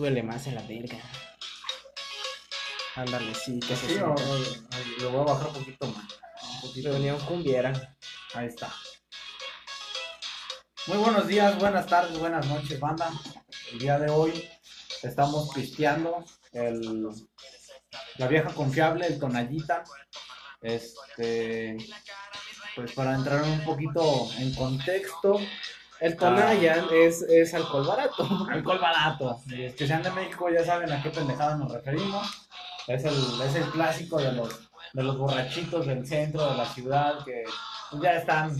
Súbele más en la verga. Ándale, sí, que se Sí, o- sienta. o- lo voy a bajar un poquito más. Un poquito. Reunión cumbiera. Ahí está. Muy buenos días, buenas tardes, buenas noches, banda. El día de hoy estamos pisteando el, la vieja confiable, el tonallita. Este, pues para entrar un poquito en contexto, El Tonayan es, es alcohol barato. alcohol barato. Los que sean de México ya saben a qué pendejada nos referimos. Es el, es el clásico de los, de los borrachitos del centro de la ciudad que ya están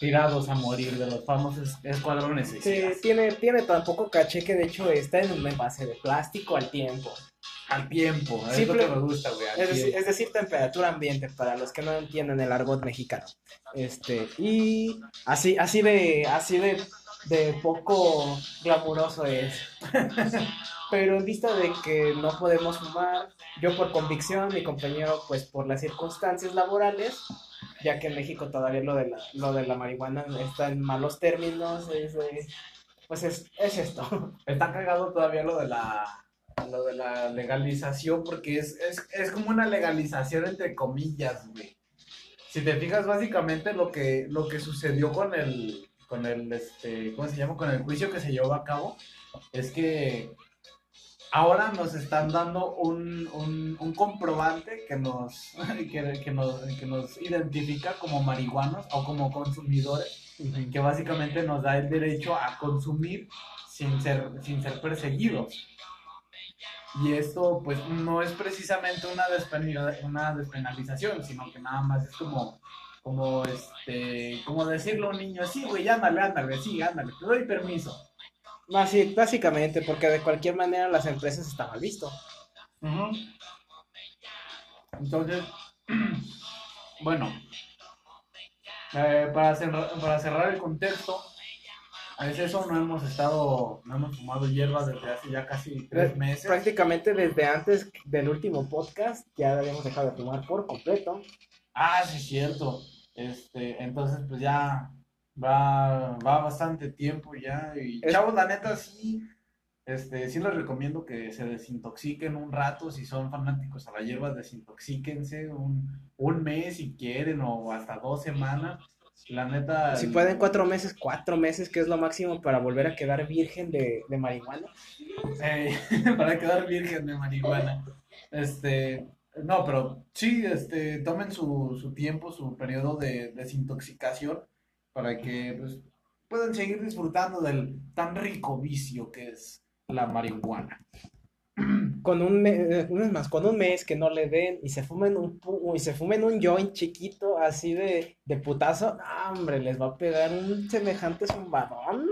tirados a morir de los famosos escuadrones Sí, tiene, tiene tan poco caché que de hecho está en un envase de plástico al tiempo. Al tiempo, es Simple- lo que me gusta, güey. Es decir, tiempo. es decir, temperatura ambiente, para los que no entienden el argot mexicano. Este, y así, así de, así de, de poco glamuroso es. Pero en vista de que no podemos fumar, yo por convicción, mi compañero, pues por las circunstancias laborales, ya que en México todavía lo de la, lo de la marihuana está en malos términos, es, eh, pues es, es esto. Está cagado todavía lo de la lo de la legalización porque es, es, es como una legalización entre comillas, güey. Si te fijas básicamente lo que lo que sucedió con el con el este, ¿cómo se llama? con el juicio que se llevó a cabo es que ahora nos están dando un, un, un comprobante que nos, que, que nos que nos identifica como marihuanos o como consumidores que básicamente nos da el derecho a consumir sin ser, sin ser perseguidos. Y esto pues no es precisamente una, despenalización, sino que nada más es como, como este, como decirle a un niño, sí, güey, ándale, ándale, sí, ándale, te doy permiso. Así, básicamente, porque de cualquier manera las empresas están mal visto. Entonces, bueno, eh, para, cerrar, para cerrar el contexto, es eso, no hemos estado, no hemos fumado hierba desde hace ya casi tres meses. Prácticamente desde antes del último podcast ya habíamos dejado de fumar por completo. Ah, sí, cierto. Este, entonces, pues ya va, va bastante tiempo ya. Y Es- chavos, la neta, sí, este, sí les recomiendo que se desintoxiquen un rato. Si son fanáticos a la hierba, desintoxíquense un, un mes si quieren o hasta dos semanas. La neta. Si el- pueden cuatro meses, cuatro meses, que es lo máximo para volver a quedar virgen de, de marihuana. Eh, para quedar virgen de marihuana. Este, no, pero sí, este, tomen su, su tiempo, su periodo de desintoxicación para que pues, puedan seguir disfrutando del tan rico vicio que es la marihuana. Con un mes, es más, con un mes que no le den y se fumen un, y se fumen un joint chiquito así de, de putazo, ¡ah, hombre, les va a pegar un semejante zumbadón.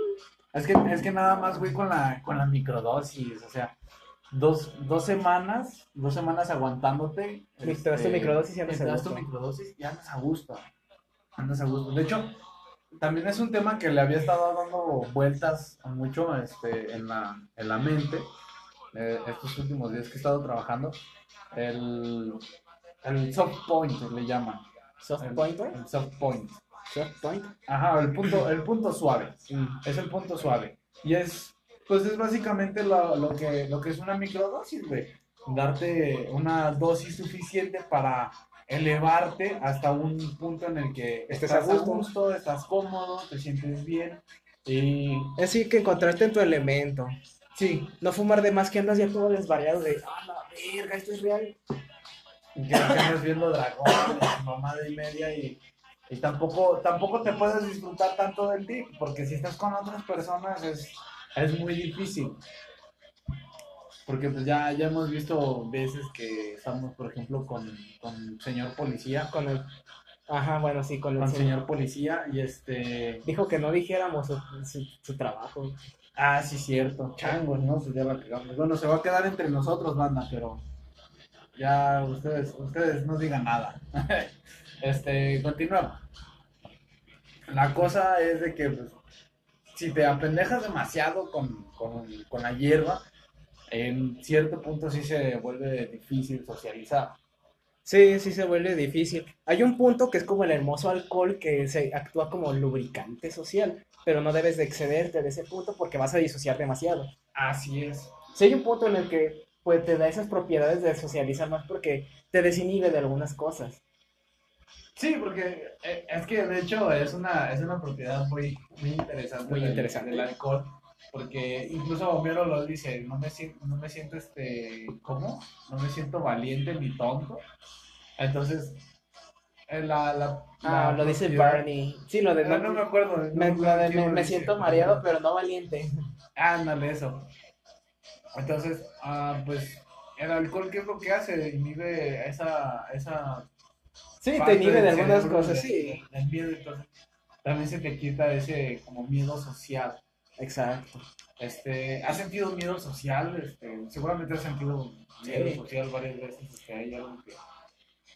Es que, es que nada más, güey, con la, con la microdosis, o sea, dos, dos semanas, dos semanas aguantándote. Te das tu microdosis y andas te a das tu microdosis y andas a gusto. Andas a gusto. De hecho, también es un tema que le había estado dando vueltas mucho este, en, la, en la mente eh, estos últimos días que he estado trabajando. El, el soft point le llaman. Soft El- pointer, El soft point. soft point. Ajá, el punto, el punto suave. Mm. Es el punto suave. Y es, pues es básicamente lo, lo que, lo que es una microdosis, güey. Darte una dosis suficiente para elevarte hasta un punto en el que Estés estás a a gusto. gusto, estás cómodo, te sientes bien. Y Es decir, que encontrarte en tu elemento. Sí, No fumar de más que andas ya todo desvariado de, ah, la verga, esto es real. que andas viendo dragones, mamada y media y, y tampoco, tampoco te puedes disfrutar tanto del ti, porque si estás con otras personas es, es muy difícil. Porque pues ya, ya hemos visto veces que estamos, por ejemplo, con, con señor policía, Con el... Ajá, bueno, sí, con el con señor. señor policía y este... Dijo que no dijéramos su, su, su trabajo. Ah, sí, cierto. Changos, ¿no? Pues ya la cagamos. Bueno, se va a quedar entre nosotros, banda, pero ya ustedes, ustedes no digan nada. este, continuamos. La cosa es de que pues, si te apendejas demasiado con, con, con la hierba, en cierto punto sí se vuelve difícil socializar. Sí, sí se vuelve difícil. Hay un punto que es como el hermoso alcohol que se actúa como lubricante social, pero no debes de excederte de ese punto porque vas a disociar demasiado. Así es. si hay un punto en el que pues te da esas propiedades de socializar más porque te desinhibe de algunas cosas. Sí, porque eh, es que de hecho es una, es una propiedad muy, muy interesante, Muy del- interesante. del alcohol, porque incluso Homero lo dice, no me siento, no me siento este, ¿cómo? No me siento valiente ni tonto. Entonces, eh, la, la, Ah, la lo dice Barney. Sí, lo de Ah, no me acuerdo. no me, acuerdo lo de quién me- me siento mareado, pero no valiente. Ándale, eso. Entonces, ah, pues, el alcohol, ¿qué es lo que hace? Inhibe esa, esa Sí, te inhibe de algunas cosas, de- sí. del miedo, entonces, también se te quita ese como miedo social. Exacto. Este, ¿Has sentido miedo social? Este, seguramente has sentido miedo Sí. social varias veces. Este, ¿Hay algo que,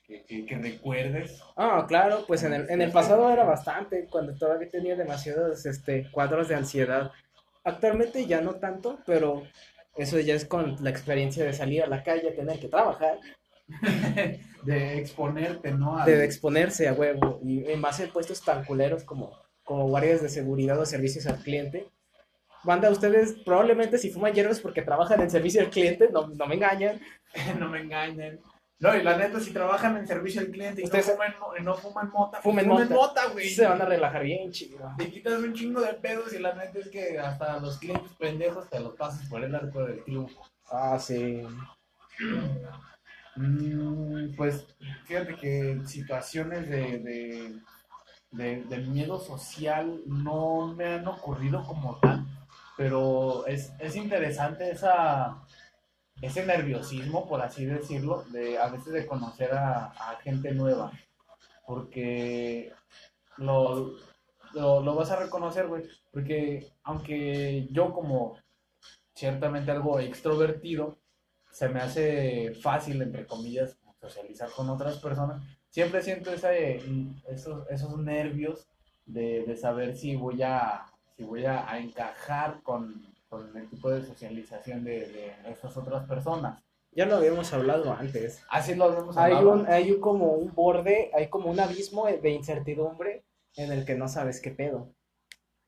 que, que- que recuerdes? Ah, claro, pues en el, en el pasado era bastante, cuando todavía tenía demasiados este, cuadros de ansiedad. Actualmente ya no tanto, pero eso ya es con la experiencia de salir a la calle, tener que trabajar, de exponerte, ¿no? Al- de exponerse a huevo, y, y más en puestos tan culeros como, como guardias de seguridad o servicios al cliente. Banda, ustedes probablemente si fuman hierbas porque trabajan en servicio al cliente, no, no me engañan. no me engañen. No, y la neta, si trabajan en servicio al cliente y Ustedes- no, fuman, no fuman mota, Fumen fumen mota. mota, güey. Se van a relajar bien chido. Te quitas un chingo de pedos y la neta es que hasta los clientes pendejos te los pasas por el arco del triunfo. Ah, sí. Mm, pues fíjate que situaciones de, de, de- de miedo social no me han ocurrido como tal, pero es, es interesante esa, ese nerviosismo, por así decirlo, de a veces de conocer a, gente nueva, porque lo, lo, lo vas a reconocer, güey, porque aunque yo como ciertamente algo extrovertido, se me hace fácil, entre comillas, socializar con otras personas. Siempre siento ese, esos, esos nervios de, de saber si voy a, si voy a, a encajar con, con el tipo de socialización de, de estas otras personas. Ya lo habíamos hablado antes. Así lo habíamos Hay, hablado. un, hay un- como un borde, hay como un abismo de incertidumbre en el que no sabes qué pedo.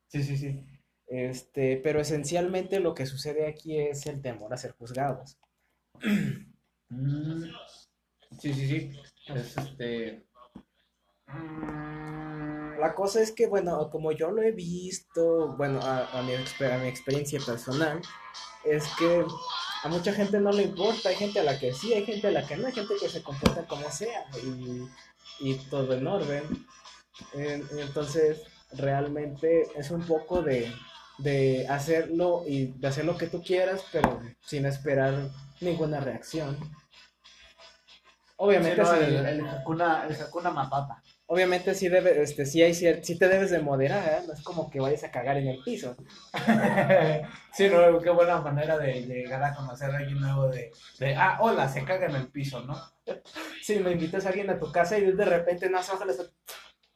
Sí, sí, sí. Este, pero esencialmente lo que sucede aquí es el temor a ser juzgados. Mm, sí, sí, sí. Es este. mm, La cosa es que, bueno, como yo lo he visto, bueno, a, a mi, exper- a mi experiencia personal, es que a mucha gente no le importa, hay gente a la que sí, hay gente a la que no, hay gente que se comporta como sea y, y todo en orden. En- entonces, realmente es un poco de, de hacerlo y de hacer lo que tú quieras, pero sin esperar ninguna reacción. Obviamente, sí, no, sí, el, el Hakuna, el Hakuna Matata. Obviamente sí, debe, este, sí, hay cier- sí te debes de moderar, ¿eh? no es como que vayas a cagar en el piso. sí, no, qué buena manera de llegar a conocer a alguien nuevo de, de, ah, hola, se caga en el piso, ¿no? Si me invitas a alguien a tu casa y de repente no baja la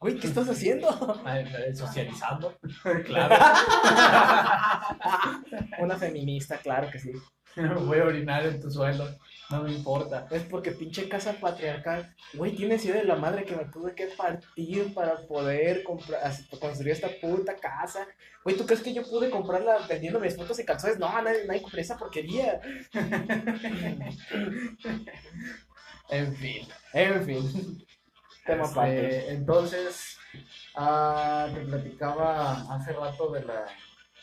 Güey, ¿qué estás haciendo? Eh, Socializando, claro. Una feminista, claro que sí. Voy a orinar en tu suelo, no me importa. Es porque pinche casa patriarcal, güey, tienes idea de la madre que me tuve que partir para poder comprar, construir esta puta casa. Güey, ¿tú crees que yo pude comprarla vendiendo mis fotos y calzones? No, nadie, nadie compré esa porquería. En fin. En fin, tema Este, aparte. entonces, ah, te platicaba hace rato de, la,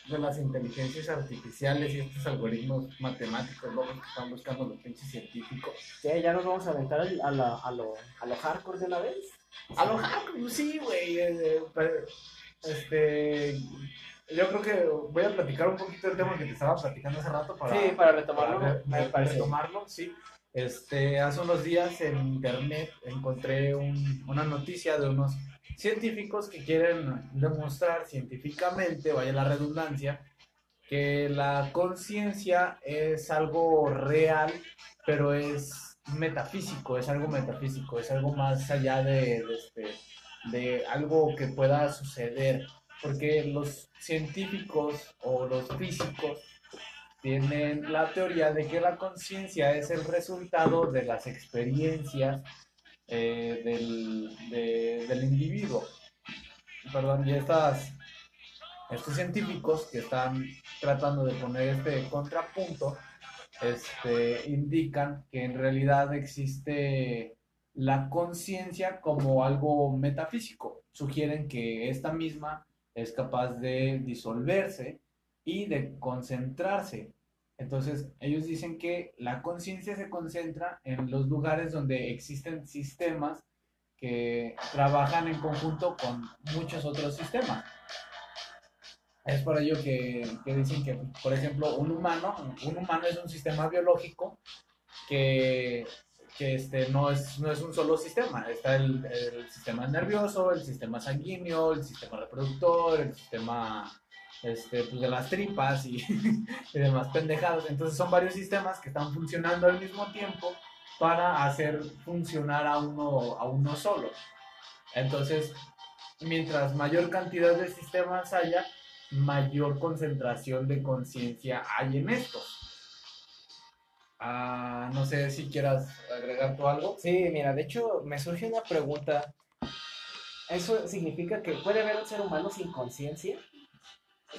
de las inteligencias artificiales y estos algoritmos matemáticos locos que están buscando los pinches científicos. Sí, ya nos vamos a aventar al- a, la- a lo, a lo hardcore de una vez. A lo hardcore, sí, güey. eh, pero, Este, yo creo que voy a platicar un poquito del tema que te estaba platicando hace rato para, Sí, para retomarlo, para parece. retomarlo, sí. Este, hace unos días en internet encontré un- una noticia de unos científicos que quieren demostrar científicamente, vaya la redundancia, que la conciencia es algo real, pero es metafísico, es algo metafísico, es algo más allá de, de este, de algo que pueda suceder, porque los científicos o los físicos tienen la teoría de que la conciencia es el resultado de las experiencias eh, del, de- del individuo. Perdón, y estas, estos científicos que están tratando de poner este contrapunto este, indican que en realidad existe la conciencia como algo metafísico. Sugieren que esta misma es capaz de disolverse y de concentrarse. Entonces, ellos dicen que la conciencia se concentra en los lugares donde existen sistemas que trabajan en conjunto con muchos otros sistemas. Es por ello que, dicen que, por ejemplo, un humano, un humano es un sistema biológico que, este, no, es, no es un solo sistema. Está el, el sistema nervioso, el sistema sanguíneo, el sistema reproductor, el sistema este, pues de las tripas y, demás pendejados. Entonces son varios sistemas que están funcionando al mismo tiempo para hacer funcionar a uno, a uno solo. Entonces, mientras mayor cantidad de sistemas haya, mayor concentración de conciencia hay en estos. Ah, no sé si quieras agregar tú algo. Sí, mira, de hecho me surge una pregunta. ¿Eso significa que puede haber un ser humano sin conciencia?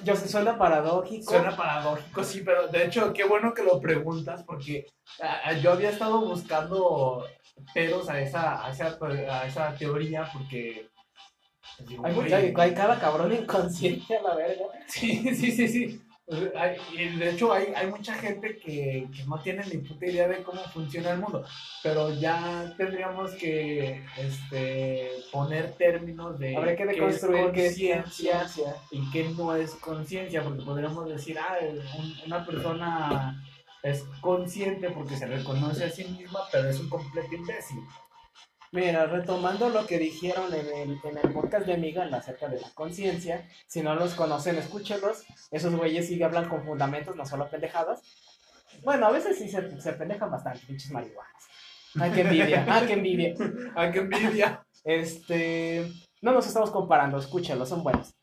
Yo sé, suena paradójico. Suena paradójico, sí, pero de hecho, qué bueno que lo preguntas porque ah, yo había estado buscando peros a esa, a esa, a esa teoría porque... Pues, hay, hay cada cabrón inconsciente a la verga. Sí, sí, sí, sí. Y de hecho hay, hay mucha gente que, que, no tiene ni puta idea de cómo funciona el mundo, pero ya tendríamos que este, poner términos de Habría que deconstruir qué es conciencia y qué no es conciencia, porque podríamos decir, ah, una persona es consciente porque se reconoce a sí misma, pero es un completo imbécil. Mira, retomando lo que dijeron en el, en el podcast de Amiga acerca de la conciencia, si no los conocen, escúchenlos. Esos güeyes sí hablan con fundamentos, no solo pendejadas. Bueno, a veces sí se, se pendejan bastante, pinches marihuanas. Ay, qué envidia, ay, qué envidia. Ay, qué envidia. Este, no nos estamos comparando, escúchenlos, son buenos.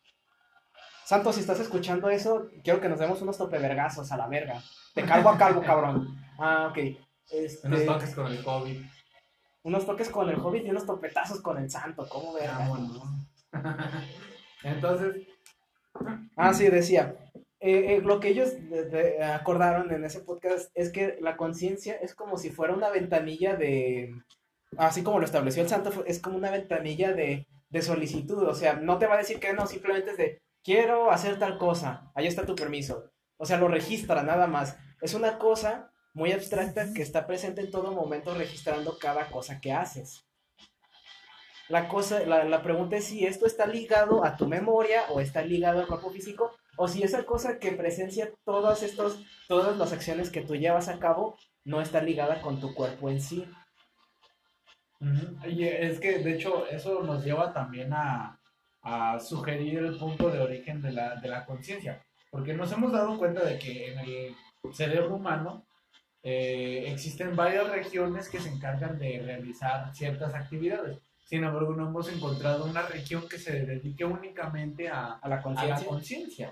Santos, si estás escuchando eso, quiero que nos demos unos topevergazos a la verga. Te calvo a calvo, cabrón. Ah, ok. Este... Unos toques con el COVID unos toques con el Hobbit y unos topetazos con el Santo, ¿cómo veamos? Entonces. Ah, sí, decía. Eh, eh, lo que ellos acordaron en ese podcast es que la conciencia es como si fuera una ventanilla de. Así como lo estableció el Santo, es como una ventanilla de, de solicitud. O sea, no te va a decir que no, simplemente es de quiero hacer tal cosa, ahí está tu permiso. O sea, lo registra nada más. Es una cosa muy abstracta que está presente en todo momento registrando cada cosa que haces. La, cosa, la, pregunta es si esto está ligado a tu memoria o está ligado al cuerpo físico o si esa cosa que presencia todas, estos, todas las acciones que tú llevas a cabo no está ligada con tu cuerpo en sí. Y es que de hecho eso nos lleva también a, a sugerir el punto de origen de la, de la conciencia, porque nos hemos dado cuenta de que en el cerebro humano eh, existen varias regiones que se encargan de realizar ciertas actividades. Sin embargo, no hemos encontrado una región que se dedique únicamente a, la conciencia.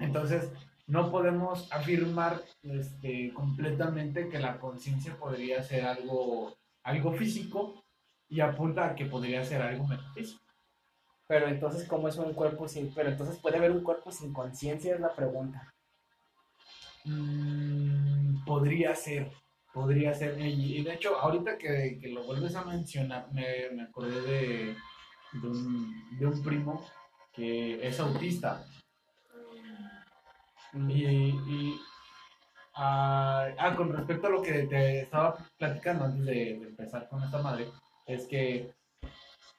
Entonces, no podemos afirmar este, completamente que la conciencia podría ser algo, algo físico y apunta a que podría ser algo metafísico. Pero entonces, ¿cómo es un cuerpo sin... Pero entonces, ¿puede haber un cuerpo sin conciencia? Es la pregunta. Mm, podría ser, podría ser. Y, de hecho, ahorita que, lo vuelves a mencionar, me, me acordé de, de, un, primo que es autista. Mm. Y, ah, ah, con respecto a lo que te estaba platicando antes de, empezar con esta madre, es que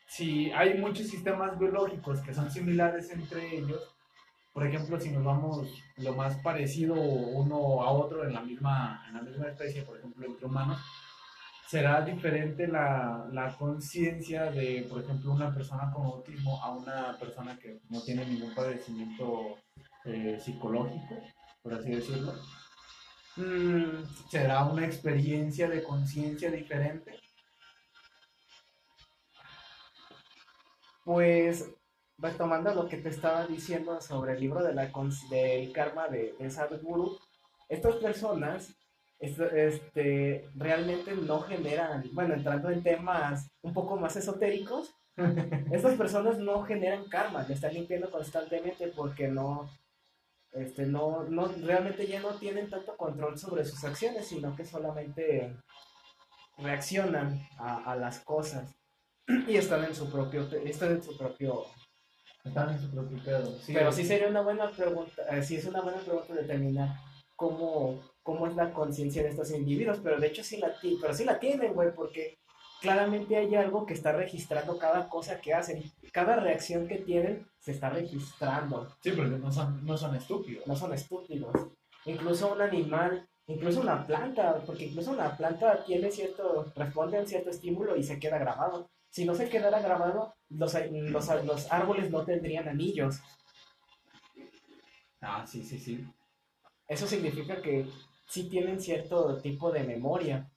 si hay muchos sistemas biológicos que son similares entre ellos, por ejemplo, si nos vamos lo más parecido uno a otro en la misma, en la misma especie, por ejemplo, entre humanos, será diferente la, la conciencia de, por ejemplo, una persona con autismo a una persona que no tiene ningún padecimiento eh, psicológico, por así decirlo. Mm, ¿Será una experiencia de conciencia diferente? Pues tomando lo que te estaba diciendo sobre el libro de la, del karma de, de Sadhguru, estas personas este, realmente no generan, bueno, entrando en temas un poco más esotéricos, estas personas no generan karma, le están limpiando constantemente porque no, este, no, no, realmente ya no tienen tanto control sobre sus acciones, sino que solamente reaccionan a, a las cosas. Y están en su propio, están en su propio están en su propio pedo. Pero sí sería una buena pregunta, eh, sí es una buena pregunta determinar cómo, cómo es la conciencia de estos individuos, pero de hecho sí la, pero sí la tienen, güey, porque claramente hay algo que está registrando cada cosa que hacen, cada reacción que tienen se está registrando. Sí, porque no son, no son estúpidos. No son estúpidos. Incluso un animal, incluso una planta, porque incluso una planta tiene cierto, responde a un cierto estímulo y se queda grabado. Si no se quedara grabado, los, los, los árboles no tendrían anillos. Ah, sí, sí, sí. Eso significa que sí tienen cierto tipo de memoria.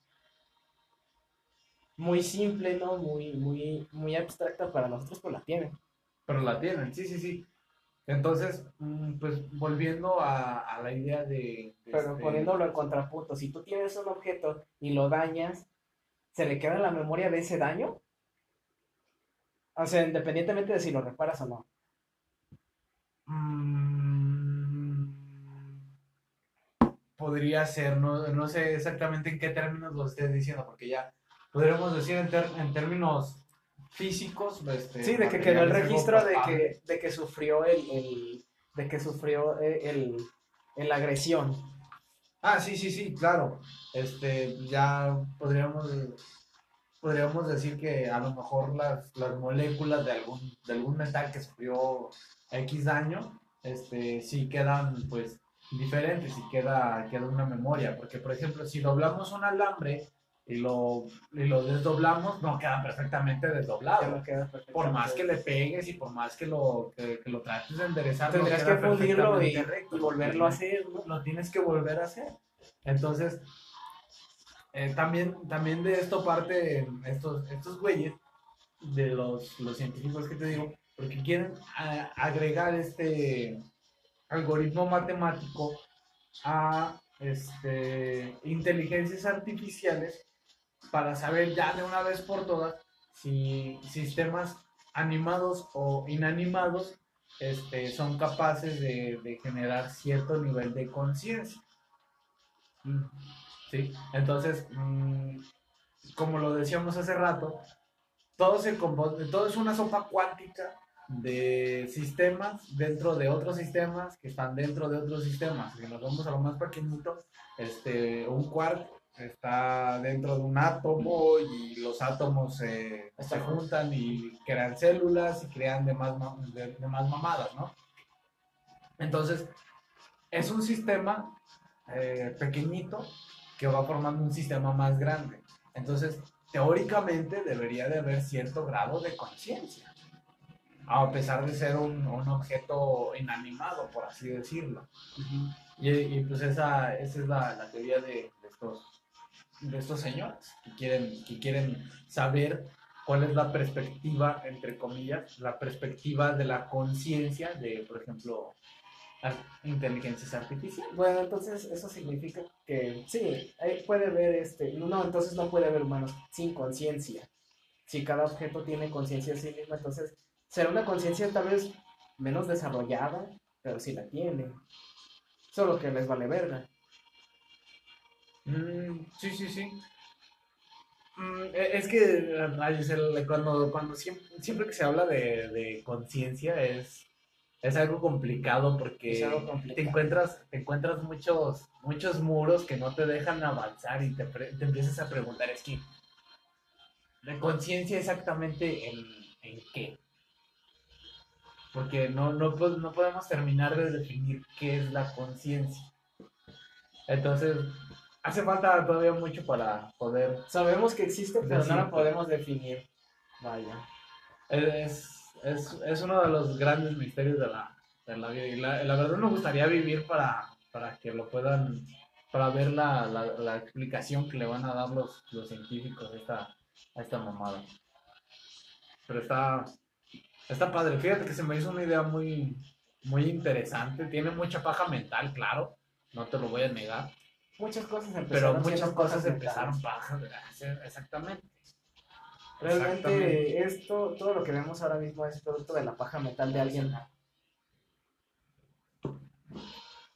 Muy simple, ¿no? Muy, muy, muy abstracta para nosotros, pero la tienen. Pero la tienen, sí, sí, sí. Entonces, mm, pues volviendo a, la idea de... pero este poniéndolo en contrapunto, si tú tienes un objeto y lo dañas, ¿se le queda la memoria de ese daño? O sea, independientemente de si lo reparas o no. Mm, podría ser, no, sé exactamente en qué términos lo estés diciendo, porque ya podríamos decir en, en términos físicos. Este, sí, de que quedó el registro de que, de que sufrió el, de que sufrió el, la agresión. Ah, sí, sí, sí, claro. Este, ya podríamos podríamos decir que a lo mejor las, las moléculas de algún, de algún metal que sufrió X daño, este, sí quedan pues diferentes y queda, queda una memoria. Porque, por ejemplo, si doblamos un alambre y lo, y lo desdoblamos, no queda perfectamente desdoblado. Por más que le pegues y por más que lo, que, lo trates de enderezar, tendrías que fundirlo y, y, volverlo a hacer. Lo tienes que volver a hacer. Entonces, eh, también, también de esto parte estos, estos güeyes, de los, los científicos que te digo, porque quieren agregar este algoritmo matemático a este, inteligencias artificiales para saber ya de una vez por todas si sistemas animados o inanimados este, son capaces de, generar cierto nivel de conciencia. ¿sí? Entonces, mm, como lo decíamos hace rato, todo, se todo es una sopa cuántica de sistemas dentro de otros sistemas que están dentro de otros sistemas. Si nos vamos a lo más pequeñito, este, un quark está dentro de un átomo y los átomos se juntan y crean células y crean demás, de, más mamadas, ¿no? Entonces, es un sistema eh, pequeñito que va formando un sistema más grande. Entonces, teóricamente debería de haber cierto grado de conciencia, a pesar de ser un, un, objeto inanimado, por así decirlo. y, y, pues esa, esa es la, la teoría de, de, estos, de estos señores, que quieren, que quieren saber cuál es la perspectiva, entre comillas, la perspectiva de la conciencia de, por ejemplo, inteligencias artificiales. Bueno, entonces eso significa que sí, puede haber este, no, entonces no puede haber humanos sin conciencia. Si cada objeto tiene conciencia en sí misma, entonces será una conciencia tal vez menos desarrollada, pero sí la tiene. Solo que les vale verga. Mm, sí, sí, sí. Mm, e, es que cuando, cuando siempre, siempre que se habla de, de conciencia es es algo complicado porque te encuentras te encuentras muchos muchos muros que no te dejan avanzar y te, te empiezas a preguntar es que de conciencia exactamente en, en, qué porque no, no, no podemos terminar de definir qué es la conciencia. Entonces hace falta todavía mucho para poder sabemos que existe pero no la podemos definir vaya es es, es uno de los grandes misterios de la, de la vida. Y la, la, verdad me gustaría vivir para, para que lo puedan, para ver la, la, la explicación que le van a dar los, los científicos a esta, a esta mamada. Pero está, está padre. Fíjate que se me hizo una idea muy, muy interesante. Tiene mucha paja mental, claro. No te lo voy a negar. Muchas cosas empezaron Pero muchas cosas empezaron paja, exactamente. Realmente esto, todo lo que vemos ahora mismo es producto de la paja mental de alguien.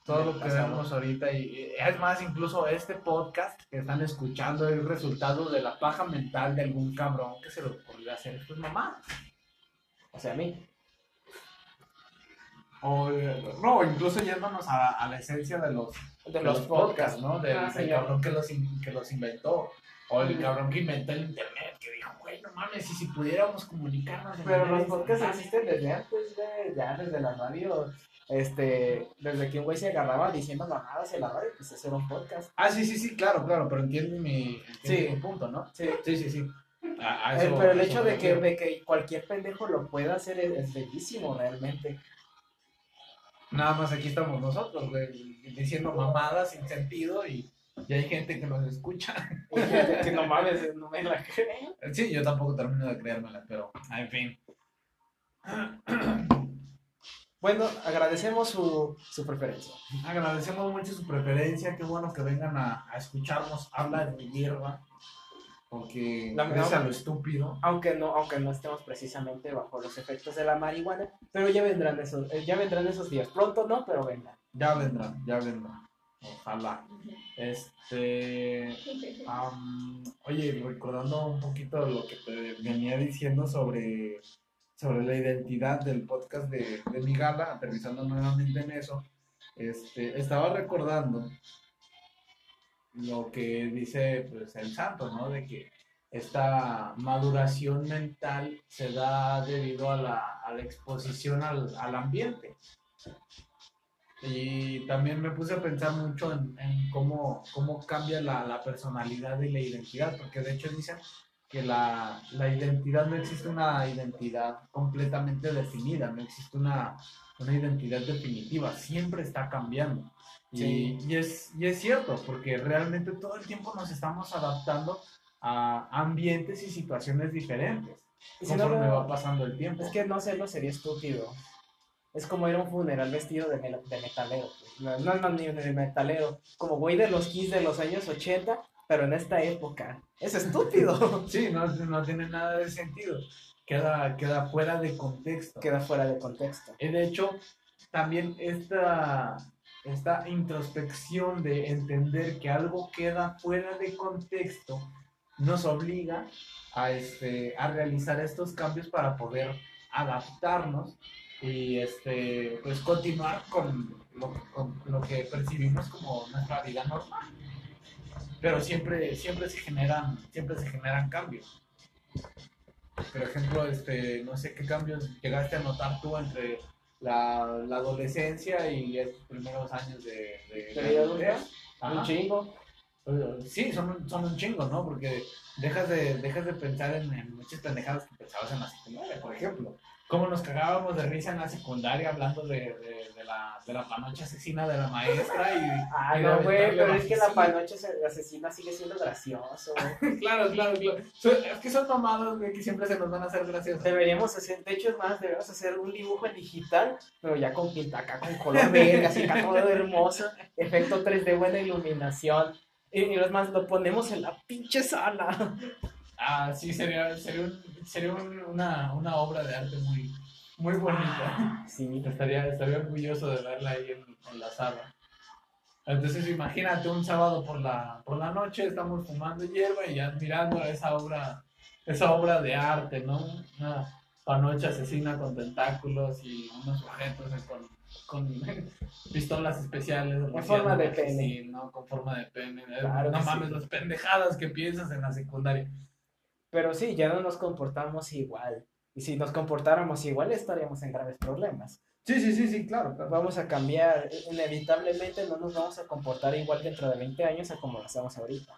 todo lo que vemos ahorita y es más, incluso este podcast que están escuchando es resultado de la paja mental de algún cabrón que se le ocurrió hacer esto es mamá. O sea, a mí. O, eh, no, incluso yéndonos a, a la esencia de los, De de los podcasts, ¿no? Del, Ah, cabrón que los, in- que los inventó. O el cabrón que inventó el internet, que dijo, güey, no mames, y si pudiéramos comunicarnos. Pero los podcasts instantánea". existen desde antes, de, ya desde la radio. Este, desde que un güey se agarraba diciendo mamadas en la radio, pues era un podcast. Ah, sí, sí, sí, claro, claro, pero entiendes mi, entiendes Sí. mi punto, ¿no? Sí. Sí, sí, sí. Eh, pero el hecho de que, de que cualquier pendejo lo pueda hacer es, es bellísimo realmente. Nada más aquí estamos nosotros, güey, diciendo mamadas sin sentido y, y hay gente que nos escucha. Y gente que no mames, no me la creen. Sí, yo tampoco termino de creérmela, pero en fin. Bueno, agradecemos su, su preferencia. Agradecemos mucho su preferencia, qué bueno que vengan a, a escucharnos hablar de hierba, La- es a lo estúpido. Aunque no, aunque no estemos precisamente bajo los efectos de la marihuana, pero ya vendrán esos, eh, ya vendrán esos días. Pronto no, pero vendrán. Ya vendrán, ya vendrán. Ojalá. Este. am, oye, recordando un poquito lo que te venía diciendo sobre, sobre la identidad del podcast de, de mi gala, aterrizando nuevamente en eso, este, estaba recordando lo que dice pues, el santo, ¿no? De que esta maduración mental se da debido a la, a la exposición al, al ambiente. Y también me puse a pensar mucho en, en cómo, cómo cambia la, la personalidad y la identidad, porque de hecho dicen que la, la identidad no existe una identidad completamente definida, no existe una, una identidad definitiva, siempre está cambiando. Y, Sí. y es, y es cierto, porque realmente todo el tiempo nos estamos adaptando a ambientes y situaciones diferentes, Y si no lo- va pasando el tiempo. Es que no hacerlo sería estúpido. Es como ir a un funeral vestido de, mel- de metalero. pues. No, no, no, ni de metalero. Como güey de los Kiss de los años 80, pero en esta época. Es estúpido. Sí, no, no tiene nada de sentido. Queda, queda fuera de contexto. Queda fuera de contexto. Y de hecho, también esta, esta introspección de entender que algo queda fuera de contexto nos obliga a, este, a realizar estos cambios para poder adaptarnos y este, pues continuar con lo, con lo que percibimos como nuestra vida normal. Pero siempre, siempre se generan, siempre se generan cambios. Por ejemplo, este, no sé qué cambios llegaste a notar tú entre la, la adolescencia y estos primeros años de, de, ¿De adultez. Un chingo. Eh, Sí, son, un- son un chingo, ¿no? Porque dejas de, dejas de pensar en, en muchas pendejadas que pensabas en la secundaria, por ejemplo. Cómo nos cagábamos de risa en la secundaria hablando de, de, de la, de la panocha asesina de la maestra y... Ah, y no, güey, pero es que la panocha se- asesina sigue siendo gracioso. Claro, claro, claro. Es que son mamadas, güey, que siempre se nos van a hacer graciosas. Deberíamos hacer, de hecho es más, deberíamos hacer un dibujo en digital, pero ya con pinta acá con color verde, así acá todo hermoso, efecto 3D, buena iluminación. Y, y es más, lo ponemos en la pinche sala. Ah, sí, sería, sería, un- sería un- una, una obra de arte muy, muy bonita. Sí, Estaría, estaría orgulloso de verla ahí en, en la sala. Entonces imagínate un sábado por la, por la noche, estamos fumando hierba y admirando esa obra, esa obra de arte, ¿no? Una panocha asesina con tentáculos y unos sujetos con, con pistolas especiales. En forma de pene. asesino, Con forma de pene. Claro no mames, sí. las pendejadas que piensas en la secundaria. Pero sí, ya no nos comportamos igual. Y si nos comportáramos igual, estaríamos en graves problemas. Sí, sí, sí, sí, claro. claro. Vamos a cambiar, inevitablemente no nos vamos a comportar igual dentro de 20 años a como lo hacemos ahorita.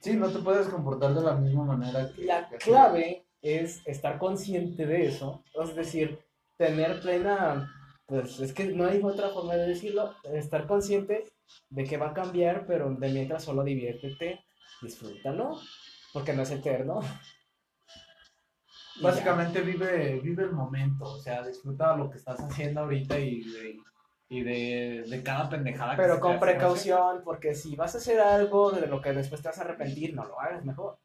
Sí, no te puedes comportar de la misma manera que... La que- clave es estar consciente de eso, es decir, tener plena, pues es que no hay otra forma de decirlo, estar consciente de que va a cambiar, pero de mientras solo diviértete, disfrútalo, porque no es eterno. Básicamente vive, vive el momento, o sea, disfruta lo que estás haciendo ahorita y de, y de, de cada pendejada Pero con hace precaución, porque si vas a hacer algo de lo que después te vas a arrepentir, no lo hagas mejor.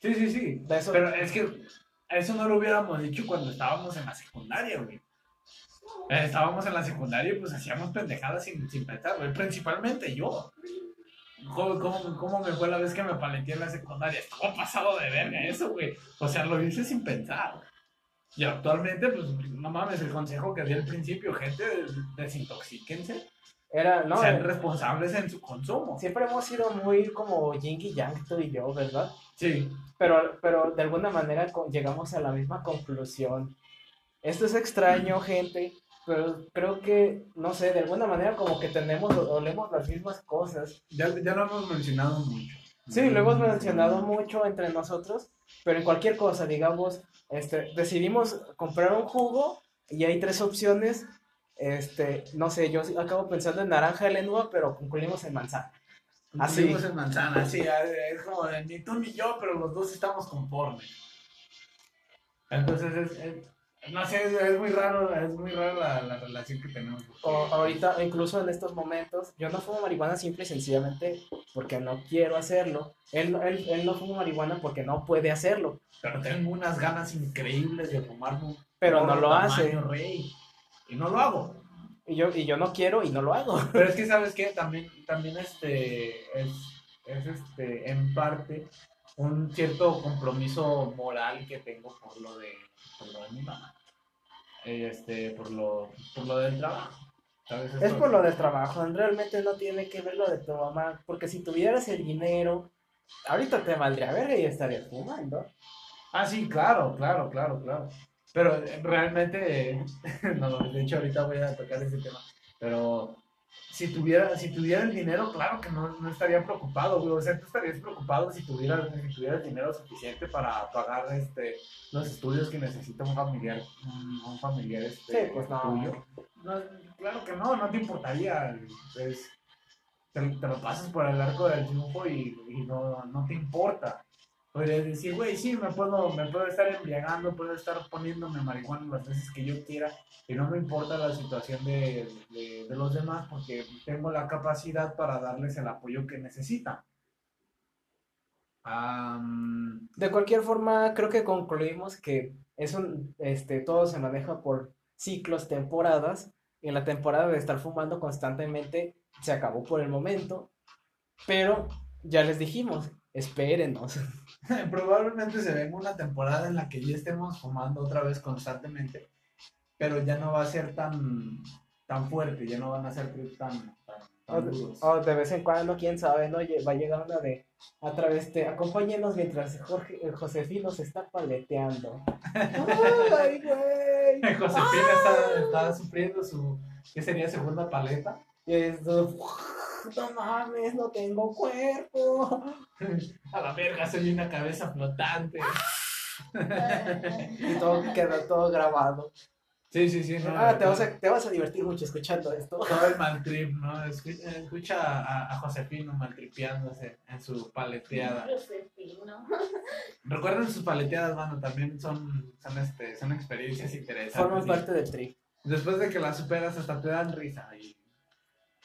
Sí, sí, sí. Eso- Pero es que eso no lo hubiéramos dicho cuando estábamos en la secundaria, güey. Estábamos en la secundaria y pues hacíamos pendejadas sin, sin pensar, güey. Principalmente yo. ¿Cómo, cómo, cómo me fue la vez que me paleteé en la secundaria? Estaba pasado de verga eso, güey. O sea, lo hice sin pensar. Y actualmente, pues, no mames, el consejo que di al principio, gente, desintoxíquense. Era, no, sean eh, responsables en su consumo. siempre hemos sido muy como yin y yang, tú y yo, ¿verdad? Sí. Pero, pero de alguna manera llegamos a la misma conclusión. Esto es extraño, gente, pero creo que, no sé, de alguna manera como que tenemos, o olemos las mismas cosas. Ya, ya lo hemos mencionado mucho. Sí, lo hemos mencionado mucho entre nosotros, pero en cualquier cosa, digamos, este, decidimos comprar un jugo y hay tres opciones. Este, no sé, yo acabo pensando en naranja de lengua, pero concluimos en manzana. Así. Así. en manzana, sí, es como de ni tú ni yo, pero los dos estamos conformes. Entonces, es, es- no sé, es, es muy raro, es muy raro la, la relación que tenemos. porque- O ahorita, incluso en estos momentos, yo no fumo marihuana simple y sencillamente porque no quiero hacerlo. Él, no- él, él no fuma marihuana porque no puede hacerlo, Pero tengo unas ganas increíbles de fumarme un pero no lo hace. rey. Y no lo hago. Y yo, y yo no quiero y no lo hago. Pero es que, ¿sabes qué? También, también este, es, es este, en parte un cierto compromiso moral que tengo por lo de, por lo de mi mamá. Este, por lo, por lo del trabajo. ¿Sabes? Es por lo del trabajo, realmente no tiene que ver lo de tu mamá, porque si tuvieras el dinero, ahorita te valdría verga y estarías fumando. Ah, sí, claro, claro, claro, claro. Pero eh, realmente, no, de hecho ahorita voy a tocar ese tema, pero si tuviera, si tuviera el dinero, claro que no, no estaría preocupado, güey. O sea, tú estarías preocupado si tuvieras, si tuvieras dinero suficiente para pagar este, los estudios que necesita un familiar, un, familiar este, Sí, pues no. tuyo. No, claro que no, no te importaría. pues, te, te lo pasas por el arco del triunfo y, y no, no te importa. Podrías decir, güey, sí, me puedo, me puedo estar embriagando, puedo estar poniéndome marihuana las veces que yo quiera y no me importa la situación de, de, de los demás porque tengo la capacidad para darles el apoyo que necesitan. Am, De cualquier forma, creo que concluimos que es un, este, todo se maneja por ciclos, temporadas, y en la temporada de estar fumando constantemente se acabó por el momento, pero ya les dijimos, espérenos. Probablemente se venga una temporada en la que ya estemos fumando otra vez constantemente, pero ya no va a ser tan, tan fuerte, ya no van a ser tan, tan, tan duros. o de vez en cuando, quién sabe, ¿no? Va a llegar una de, a través de, acompáñenos mientras Jorge, eh, Josefino se está paleteando. ¡Ay, güey! Josefina está, está sufriendo su, ¿qué sería? Segunda paleta. Y es, no mames, no tengo cuerpo. A la verga, soy una cabeza flotante. Y todo queda todo grabado. Sí, sí, sí. no, Ah, te vas, a, te vas a divertir mucho escuchando esto. Todo el maltrip, ¿no? Escucha, escucha a, a Josefino maltripeándose en su paleteada. Josefino. Recuerden sus paleteadas, mano, también son, son, este, son experiencias interesantes. Forman parte del trip. Después de que las superas, hasta te dan risa. Y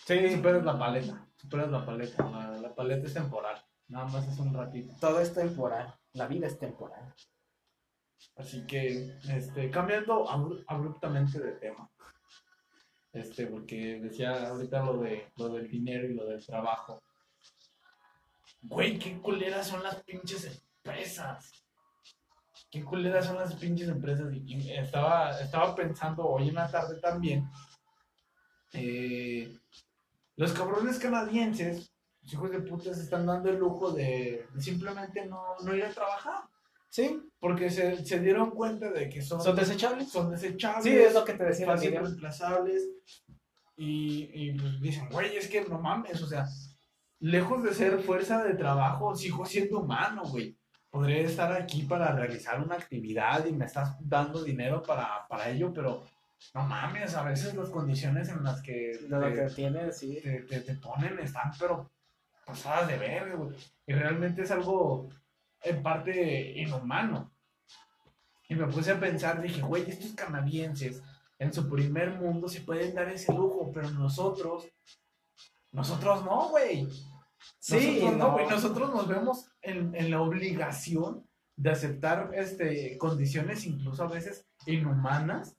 Sí. superas la paleta. Superas la paleta. La, la paleta es temporal. Nada más es un ratito. Todo es temporal. La vida es temporal. Así que, este, cambiando abru- abruptamente de tema. Este, porque decía ahorita lo de lo del dinero y lo del trabajo. Güey, qué culeras son las pinches empresas. Qué culeras son las pinches empresas. Y y estaba, estaba pensando hoy en la tarde también. eh, los cabrones canadienses, los hijos de puta, se están dando el lujo de, de simplemente no, no ir a trabajar. Sí, Porque se, se dieron cuenta de que son, son desechables. son desechables, Sí, es lo que te decía fácil reemplazables. Y, y pues dicen, güey, es que no mames, o sea, lejos de ser fuerza de trabajo, sigo siendo humano, güey. Podría estar aquí para realizar una actividad y me estás dando dinero para, para ello, pero no mames, a veces las condiciones en las que, lo te- que tiene, sí. te, te- te ponen están, pero pasadas de verga, güey. Y realmente es algo en parte inhumano. Y me puse a pensar, dije, güey, estos canadienses en su primer mundo se pueden dar ese lujo, pero nosotros, nosotros no, güey. Sí, nosotros no. güey. Nosotros nos vemos en, en la obligación de aceptar este, condiciones incluso a veces inhumanas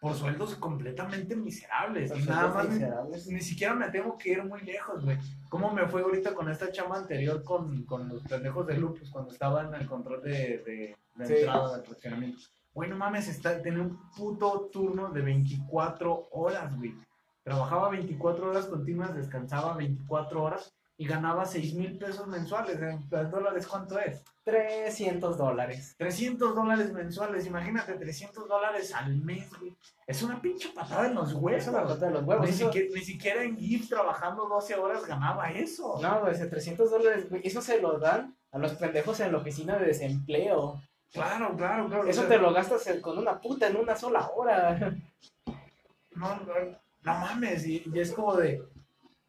por sueldos completamente miserables. Y nada más, ni, miserables. ni siquiera me tengo que ir muy lejos, güey. ¿Cómo me fue ahorita con esta chama anterior con, con los pendejos de Lupus cuando estaba en el control de, de, de Sí. entrada del fraccionamiento? Güey, no mames, está, tenía un puto turno de 24 horas, güey. Trabajaba 24 horas continuas, descansaba 24 horas y ganaba 6 mil pesos mensuales. ¿En dólares cuánto es? 300 dólares. 300 dólares mensuales, imagínate, 300 dólares al mes, güey. Es una pinche patada en los huesos. Es una patada de los huevos. Ni, Eso- siquiera, ni siquiera en GIF trabajando 12 horas ganaba eso. No, güey, ese 300 dólares, güey, eso se lo dan a los pendejos en la oficina de desempleo. Claro, claro, claro. Eso o sea, te lo gastas en- con una puta en una sola hora. No, no, no mames, y, y es como de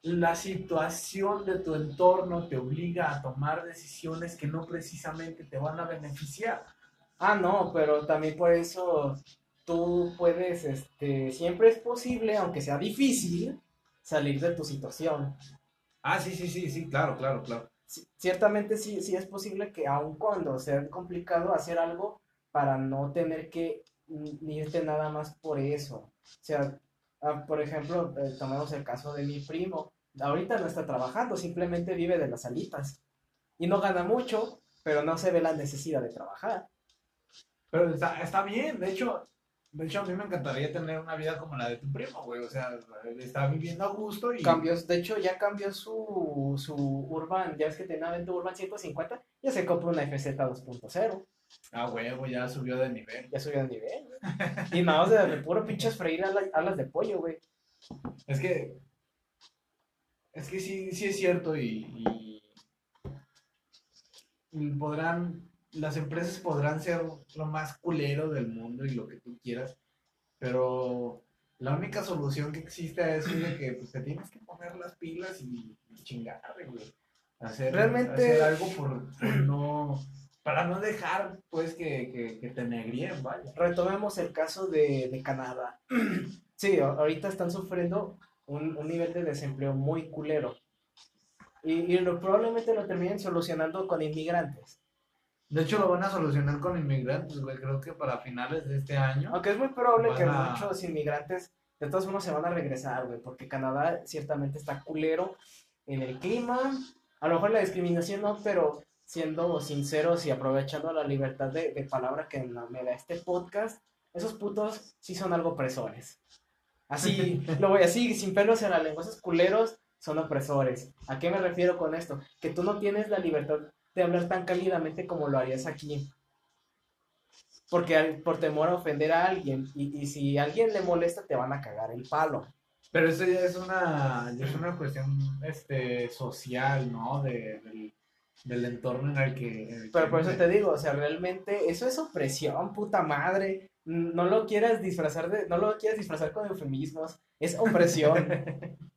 la situación de tu entorno te obliga a tomar decisiones que no precisamente te van a beneficiar. Ah, no, pero también por eso tú puedes, este, siempre es posible, aunque sea difícil, salir de tu situación. Ah, sí, sí, sí, sí, claro, claro, claro. ci- ciertamente sí, sí es posible que aun cuando sea complicado hacer algo para no tener que irte nada más por eso. O sea, ah, por ejemplo, eh, tomemos el caso de mi primo. Ahorita no está trabajando, simplemente vive de las alitas. Y no gana mucho, pero no se ve la necesidad de trabajar. Pero está, está bien, de hecho, de hecho a mí me encantaría tener una vida como la de tu primo, güey. O sea, está viviendo a gusto y... Cambios, de hecho, ya cambió su, su Urban, ya ves que tenía dentro Urban 150, ya se compró una FZ 2.0. Ah, huevo, ya subió de nivel. Ya subió de nivel, güey. Y nada más de, de puro pinches freír alas, alas de pollo, güey. Es que. Es que sí, sí es cierto y- y podrán. Las empresas podrán ser lo más culero del mundo y lo que tú quieras, pero la única solución que existe a eso es de que pues, te tienes que poner las pilas y, y chingar, güey. Hacer, Realmente- hacer algo por, por no. Para no dejar, pues, que, que, que te negríen, vaya. Retomemos el caso de, de Canadá. Sí, ahorita están sufriendo un, un nivel de desempleo muy culero. Y, y probablemente lo terminen solucionando con inmigrantes. De hecho, lo van a solucionar con inmigrantes, güey. Creo que para finales de este año. Aunque es muy probable que a- muchos inmigrantes de todos modos se van a regresar, güey, porque Canadá ciertamente está culero en el clima. A lo mejor la discriminación no, pero siendo sinceros y aprovechando la libertad de, de palabra que me da este podcast, esos putos sí son algo opresores. Así, lo voy así, sin pelos en la lengua, esos culeros son opresores. ¿A qué me refiero con esto? Que tú no tienes la libertad de hablar tan cálidamente como lo harías aquí. Porque al- por temor a ofender a alguien. Y, y si a alguien le molesta, te van a cagar el palo. Pero eso ya es una, ya es una cuestión este, social, ¿no? De, del, del entorno en el que. en el Pero que por eso te digo, o sea, realmente eso es opresión, puta madre. No lo quieras disfrazar de, no lo quieras disfrazar con eufemismos, es opresión.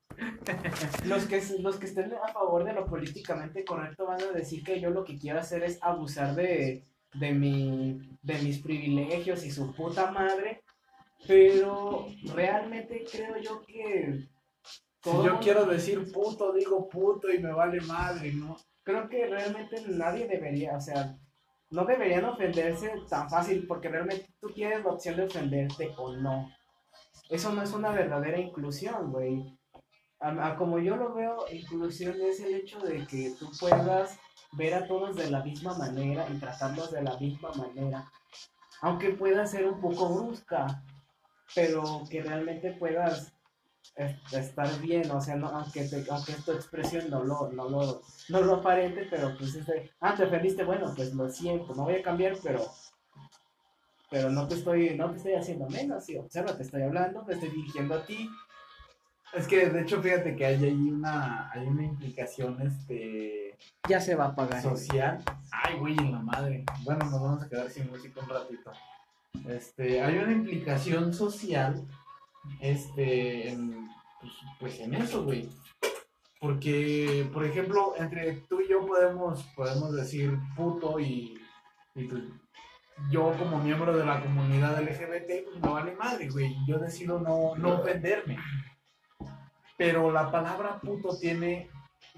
Los que, los que estén a favor de lo políticamente correcto van a decir que yo lo que quiero hacer es abusar de, de, mi, de mis privilegios y su puta madre. Pero realmente creo yo que... Si yo quiero decir puto, digo puto y me vale madre, ¿no? creo que realmente nadie debería, o sea, no deberían ofenderse tan fácil porque realmente tú tienes la opción de ofenderte o no. Eso no es una verdadera inclusión, güey. A, a como yo lo veo, inclusión es el hecho de que tú puedas ver a todos de la misma manera y tratarlos de la misma manera. Aunque pueda ser un poco brusca, pero que realmente puedas eh, estar bien, o sea, no, aunque, te- aunque tu expresión no lo, no lo, no lo aparente, pero pues es de, ah, te ofendiste, bueno, pues lo siento, no voy a cambiar, pero, pero no te estoy, no te estoy haciendo menos, sí, observa, te estoy hablando, me estoy dirigiendo a ti, Es que de hecho, fíjate que hay ahí una, hay una implicación este, ya se va a pagar. social. Ay, güey, en la madre. Bueno, nos vamos a quedar sin música un ratito. Este, hay una implicación social, este, en, pues, pues en eso, güey. Porque, por ejemplo, entre tú y yo podemos, podemos decir puto y, y pues, yo como miembro de la comunidad LGBT, pues me vale madre, güey. Yo decido no, no ofenderme. Pero la palabra puto tiene,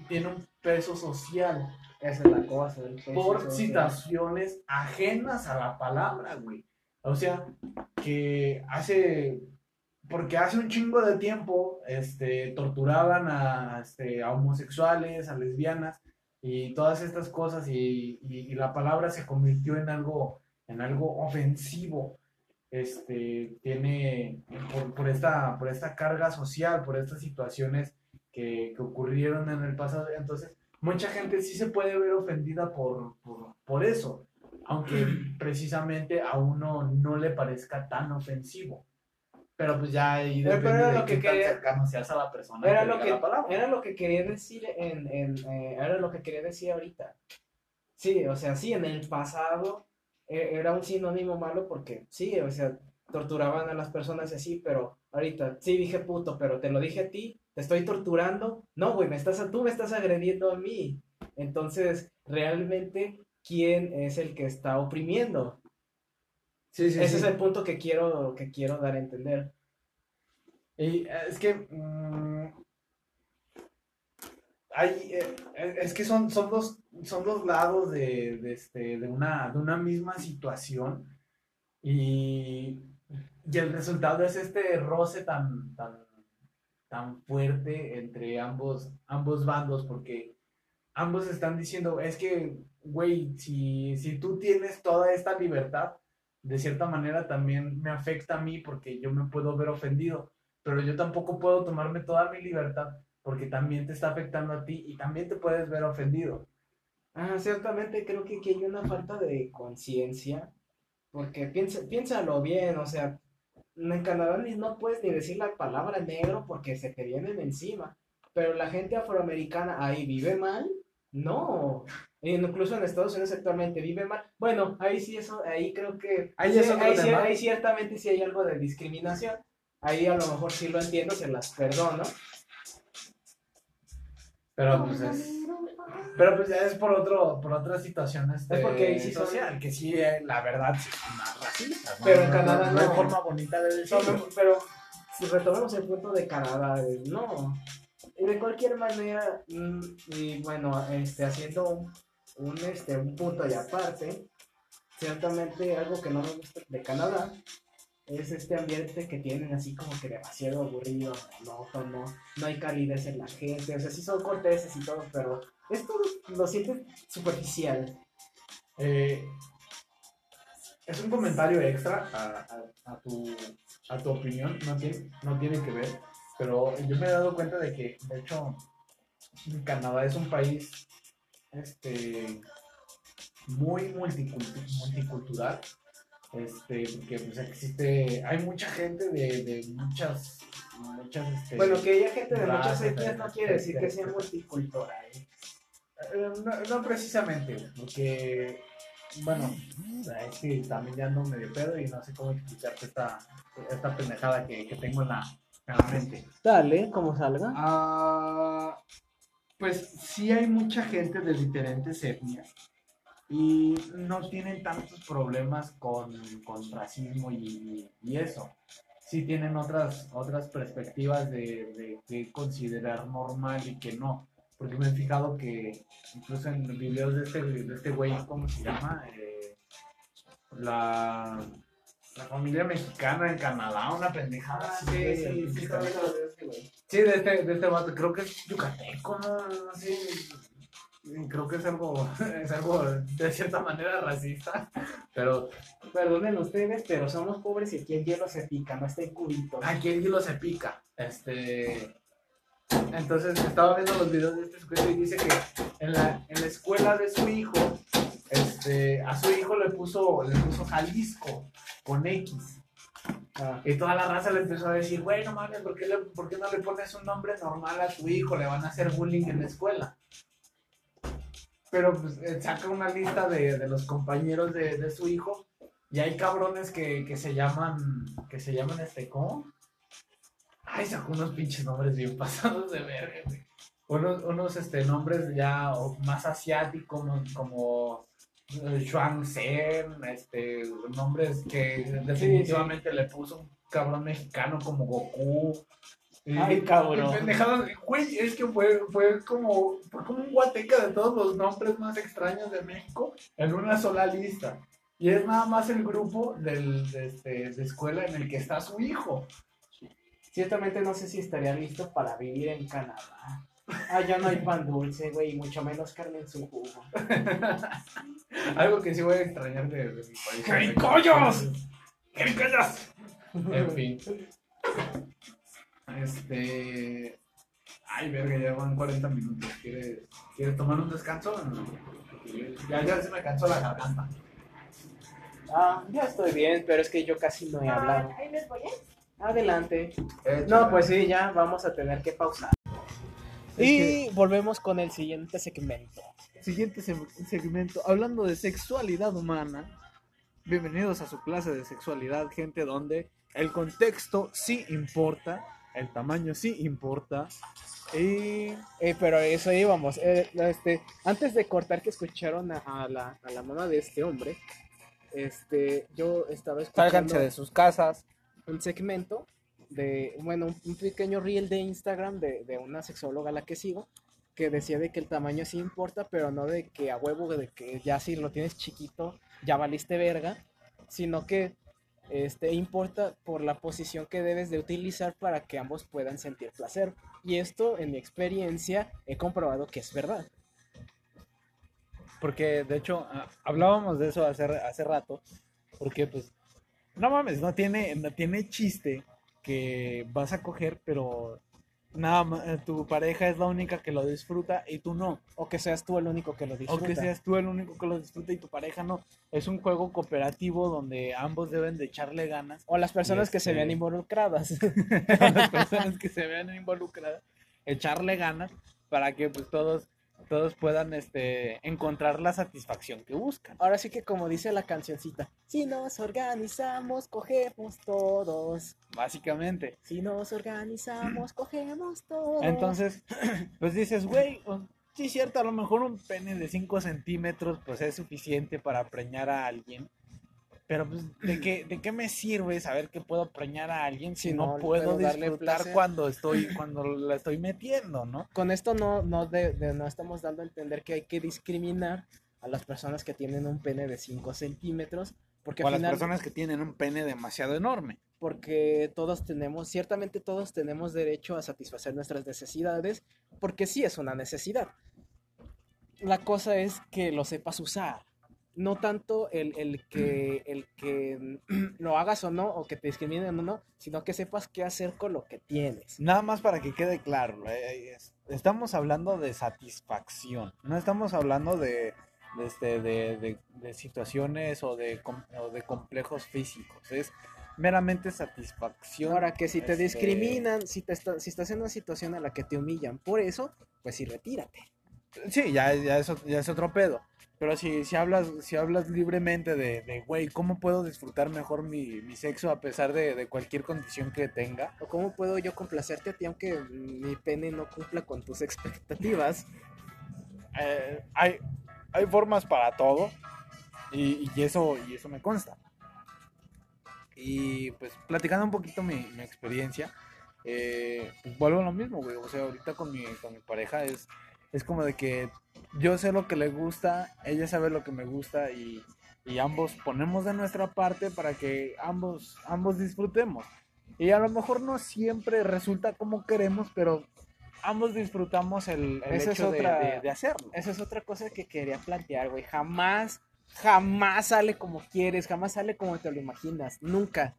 tiene un peso social Esa es la cosa. el peso por social. situaciones ajenas a la palabra, güey. O sea, que hace, porque hace un chingo de tiempo, este, torturaban a, este, a homosexuales, a lesbianas y todas estas cosas y, y- y la palabra se convirtió en algo, en algo ofensivo. Este, tiene, por, por esta, por esta carga social, por estas situaciones que, que ocurrieron en el pasado. Entonces, mucha gente sí se puede ver ofendida por, por, por eso, aunque precisamente a uno no le parezca tan ofensivo. Pero pues ya ahí pero era de lo qué que tan quería- cercano seas a la persona Era que lo que, la palabra. era lo que quería decir en, en, eh, era lo que quería decir ahorita. Sí, o sea, sí, en el pasado era un sinónimo malo porque sí, o sea, torturaban a las personas así, pero ahorita sí dije puto, pero te lo dije a ti, te estoy torturando. No, güey, me estás, tú me estás agrediendo a mí. Entonces, realmente, ¿quién es el que está oprimiendo? Sí, sí, Ese sí. es el punto que quiero, que quiero dar a entender. Y eh, es que mm, hay, eh, es que son, son dos, son dos lados de, de, este, de, una, de una misma situación y, y el resultado es este roce tan, tan, tan fuerte entre ambos, ambos bandos porque ambos están diciendo, es que, güey, si, si tú tienes toda esta libertad, de cierta manera también me afecta a mí porque yo me puedo ver ofendido pero yo tampoco puedo tomarme toda mi libertad porque también te está afectando a ti y también te puedes ver ofendido. Ah, ciertamente creo que aquí hay una falta de conciencia, porque piensa, piénsalo bien, o sea, en Canadá ni, no puedes ni decir la palabra negro porque se te vienen encima, pero la gente afroamericana ahí vive mal, no, E incluso en Estados Unidos actualmente vive mal, bueno, ahí sí eso, ahí creo que, Ahí sí, ahí ciertamente sí hay algo de discriminación, ahí a lo mejor sí lo entiendo, se las perdono, Pero pues es, pero pues ya es por otro, por otra situación este, Es porque ahí sí social, que sí, eh, la verdad, sí son más racistas. ¿no? Pero en Canadá no hay forma bonita de decirlo. pero si retomamos el punto de Canadá, eh, no. De cualquier manera, mm, y bueno, este, haciendo un, un, este, un punto y aparte, ciertamente algo que no me gusta de Canadá es este ambiente que tienen así como que demasiado aburrido, monótono, no hay calidez en la gente, o sea, sí son corteses y todo, pero esto lo sientes superficial. Eh, es un comentario extra a, a- a tu, a tu opinión, no tiene, no tiene que ver, pero yo me he dado cuenta de que, de hecho, Canadá es un país este, muy multicultu- multicultural, este, porque pues, existe, hay mucha gente de, de muchas, muchas este, Bueno, que haya gente de muchas etnias no quiere decir que sea multicultural. Eh, No, no precisamente, porque, bueno, es que también ya ando medio pedo y no sé cómo explicarte esta, esta pendejada que, que tengo en la, en la mente. Dale, como salga. Ah, pues sí hay mucha gente de diferentes etnias y no tienen tantos problemas con, con racismo y, y eso. Sí tienen otras, otras perspectivas de, de qué considerar normal y qué no. Porque me he fijado que incluso en los videos de este, de este güey, ¿cómo se llama? Eh, la, la familia mexicana en Canadá, una pendejada. güey, el pinche canal. Sí, de este, de este vato, creo que es yucateco, ¿no? No sé, creo que es algo, es algo de cierta manera racista, pero Perdonen ustedes, pero somos pobres y aquí el hielo se pica, no está en cubitos. aquí el hielo se pica. Este, entonces estaba viendo los videos de este sujeto y dice que en la, en la escuela de su hijo, este, a su hijo le puso, le puso Jalisco con X. Ah, Y toda la raza le empezó a decir, güey, no mames, ¿por qué, le- por qué no le pones un nombre normal a tu hijo? Le van a hacer bullying en la escuela. Pero pues eh, saca una lista de, de los compañeros de, de su hijo y hay cabrones que, que se llaman, que se llaman este, ¿cómo? Ay, sacó unos pinches nombres bien pasados de verga, güey. Unos, unos este, nombres ya más asiáticos, como, como eh, Xuan Zen, este, nombres que definitivamente le puso un cabrón mexicano como Goku. Y- Ay, cabrón. pendejadas, güey, es que fue, fue como, fue como un guateca de todos los nombres más extraños de México en una sola lista. Y es nada más el grupo del, de, este, de escuela en el que está su hijo. Ciertamente no sé si estaría listo para vivir en Canadá. Allá no hay pan dulce, güey, y mucho menos carne en su jugo. Algo que sí voy a extrañar de, de mi país. ¡Jericollos! ¡Jericollos! En fin. Este. Ay, verga, ya van 40 minutos. ¿Quieres, ¿quieres tomar un descanso? Ya, ya se me cansó la garganta. Ah, ya estoy bien, pero es que yo casi no he hablado. Ahí les voy, ¿eh? Adelante. No, pues sí, ya vamos a tener que pausar. Y volvemos con el siguiente segmento. Siguiente se- segmento, hablando de sexualidad humana. Bienvenidos a su clase de sexualidad, gente, donde el contexto sí importa, el tamaño sí importa. Y Eh, pero eso íbamos. Eh, este, antes de cortar que escucharon a, a la, a la mamá de este hombre, este, yo estaba escuchando sálganse de sus casas. Un segmento de, bueno, un, pequeño reel de Instagram de, de una sexóloga a la que sigo, que decía de que el tamaño sí importa, pero no de que a huevo, de que ya si lo tienes chiquito, ya valiste verga, sino que este, importa por la posición que debes de utilizar para que ambos puedan sentir placer. Y esto, en mi experiencia, he comprobado que es verdad. Porque de hecho ah, hablábamos de eso hace, hace rato. Porque pues, no mames, no tiene, no tiene chiste que vas a coger, pero nada más, eh, tu pareja es la única que lo disfruta y tú no. O que seas tú el único que lo O disfruta. que seas tú el único que lo disfruta y tu pareja no. Es un juego cooperativo donde ambos deben de echarle ganas. O las personas que se Este- vean involucradas. a las personas que se vean involucradas, echarle ganas para que pues todos, todos puedan este, encontrar la satisfacción que buscan. Ahora sí que como dice la cancioncita, si nos organizamos, cogemos todos. Básicamente. Si nos organizamos, cogemos todos. Entonces, pues dices, güey, sí es cierto, a lo mejor un pene de 5 centímetros pues es suficiente para preñar a alguien. Pero pues, ¿de qué, ¿de qué me sirve saber que puedo preñar a alguien si Si no, no puedo darle disfrutar placer? cuando estoy, cuando la estoy metiendo, ¿no? con esto no, no, de- de- no estamos dando a entender que hay que discriminar a las personas que tienen un pene de 5 centímetros. Porque o a las personas que tienen un pene demasiado enorme. porque todos tenemos, ciertamente todos tenemos derecho a satisfacer nuestras necesidades, porque sí es una necesidad. La cosa es que lo sepas usar. No tanto el, el que, el que lo hagas o no, o que te discriminen o no, sino que sepas qué hacer con lo que tienes. Nada más para que quede claro, eh, es- estamos hablando de satisfacción, no estamos hablando de, de, este, de, de- de situaciones o de, o de complejos físicos, es meramente satisfacción. Ahora que si te este, discriminan, si, te está- si estás en una situación en la que te humillan por eso, pues sí, retírate. Sí, ya, ya, es, ot- ya es otro pedo. Pero si, si hablas, si hablas libremente de, de, güey, ¿cómo puedo disfrutar mejor mi, mi sexo a pesar de, de cualquier condición que tenga? ¿O cómo puedo yo complacerte a ti aunque mi pene no cumpla con tus expectativas? eh, hay, hay formas para todo y, y eso, y eso me consta. Y pues platicando un poquito mi, mi experiencia, eh, pues vuelvo a lo mismo, güey. O sea, ahorita con mi, con mi pareja es, es como de que yo sé lo que le gusta, ella sabe lo que me gusta y, y ambos ponemos de nuestra parte para que ambos, ambos disfrutemos. Y a lo mejor no siempre resulta como queremos, pero ambos disfrutamos el, el Esa es hecho de- de- de hacerlo. Esa es otra cosa que quería plantear, güey. Jamás, jamás sale como quieres, jamás sale como te lo imaginas, nunca.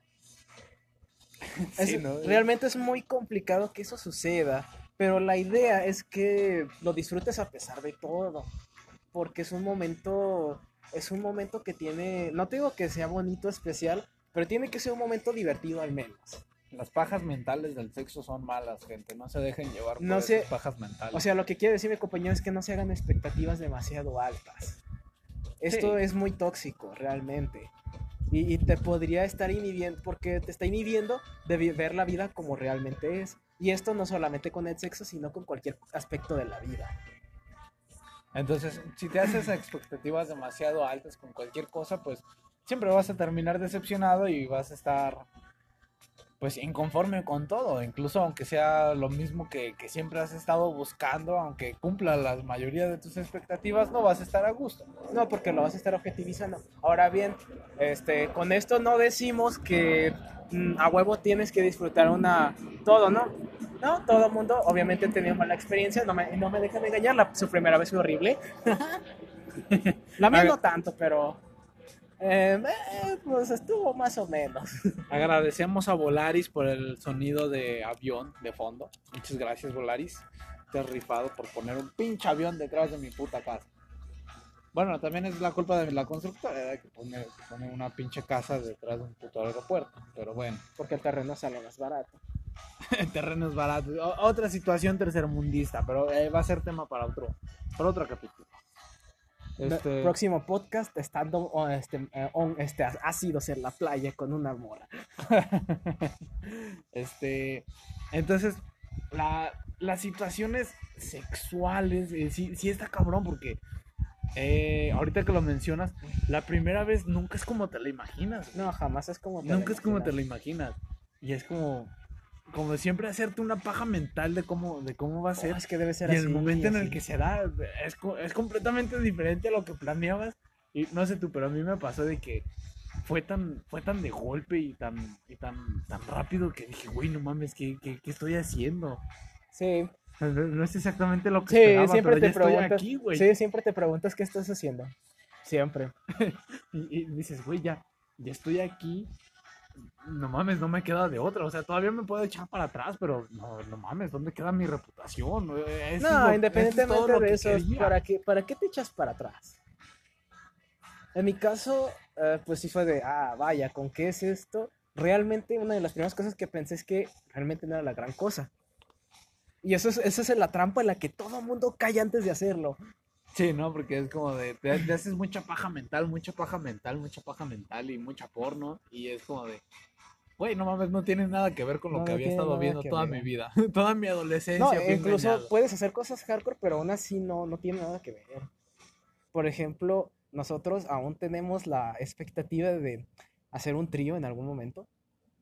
Sí, Es- ¿no? Realmente es muy complicado que eso suceda, pero la idea es que lo disfrutes a pesar de todo, porque es un momento, es un momento que tiene, no te digo que sea bonito, especial, pero tiene que ser un momento divertido al menos. Las pajas mentales del sexo son malas, gente. No se dejen llevar por No pajas mentales. O sea, lo que quiere decir mi compañero es que no se hagan expectativas demasiado altas. Esto Sí. es muy tóxico, realmente. Y, y te podría estar inhibiendo, porque te está inhibiendo de ver la vida como realmente es. Y esto no solamente con el sexo, sino con cualquier aspecto de la vida. Entonces, si te haces expectativas demasiado altas con cualquier cosa, pues siempre vas a terminar decepcionado y vas a estar pues inconforme con todo, incluso aunque sea lo mismo que, que siempre has estado buscando, aunque cumpla la mayoría de tus expectativas, no vas a estar a gusto. No, porque lo vas a estar objetivizando. Ahora bien, este, con esto no decimos que a huevo tienes que disfrutar una todo, ¿no? No, todo el mundo obviamente ha tenido mala experiencia, no me, no me dejan engañar, la, su primera vez fue horrible. la mía Haga- no tanto, pero eh, eh, pues estuvo más o menos. Agradecemos a Volaris por el sonido de avión de fondo. Muchas gracias, Volaris. Te has rifado por poner un pinche avión detrás de mi puta casa. Bueno, también es la culpa de la constructora, que pone, pone una pinche casa detrás de un puto aeropuerto. Pero bueno, Porque el terreno sale más barato. el terreno es barato. O- otra situación tercermundista, pero eh, va a ser tema para otro, para otro capítulo. Este, Próximo podcast, estando este, eh, on- este, ácidos en la playa con una mora. Este, entonces, la, las situaciones sexuales, eh, sí, sí está cabrón porque eh, ahorita que lo mencionas, la primera vez nunca es como te la imaginas. güey. No, jamás es como te nunca es como te imaginas. la imaginas. Y es como, como siempre hacerte una paja mental de cómo, de cómo va a ser. Oh, es que debe ser Y así. el momento en el que se da es, es completamente diferente a lo que planeabas. Y no sé tú, pero a mí me pasó de que fue tan, fue tan de golpe y tan, y tan, tan rápido que dije, güey, no mames, ¿qué, qué, qué estoy haciendo? Sí, No, es exactamente lo que sí, esperaba, siempre pero te ya estoy preguntas. aquí, güey. sí, siempre te preguntas qué estás haciendo. Siempre. Y, y dices, güey, ya, ya estoy aquí. No mames, no me queda de otra. O sea, todavía me puedo echar para atrás, pero no, no mames, ¿dónde queda mi reputación? Es No, independientemente de eso, quería. ¿para qué, ¿para qué te echas para atrás? En mi caso, eh, pues sí fue de, ah, vaya, ¿con qué es esto? Realmente una de las primeras cosas que pensé es que realmente no era la gran cosa. Y eso es, esa es la trampa en la que todo mundo cae antes de hacerlo. Sí, ¿no? Porque es como de, te, te haces mucha paja mental, mucha paja mental, mucha paja mental y mucha porno. Y es como de, güey, no mames, no tiene nada que ver con lo No, que había estado viendo toda ver. mi vida. toda mi adolescencia. No, fui incluso engañado. puedes hacer cosas hardcore, pero aún así no, no tiene nada que ver. Por ejemplo, nosotros aún tenemos la expectativa de hacer un trío en algún momento.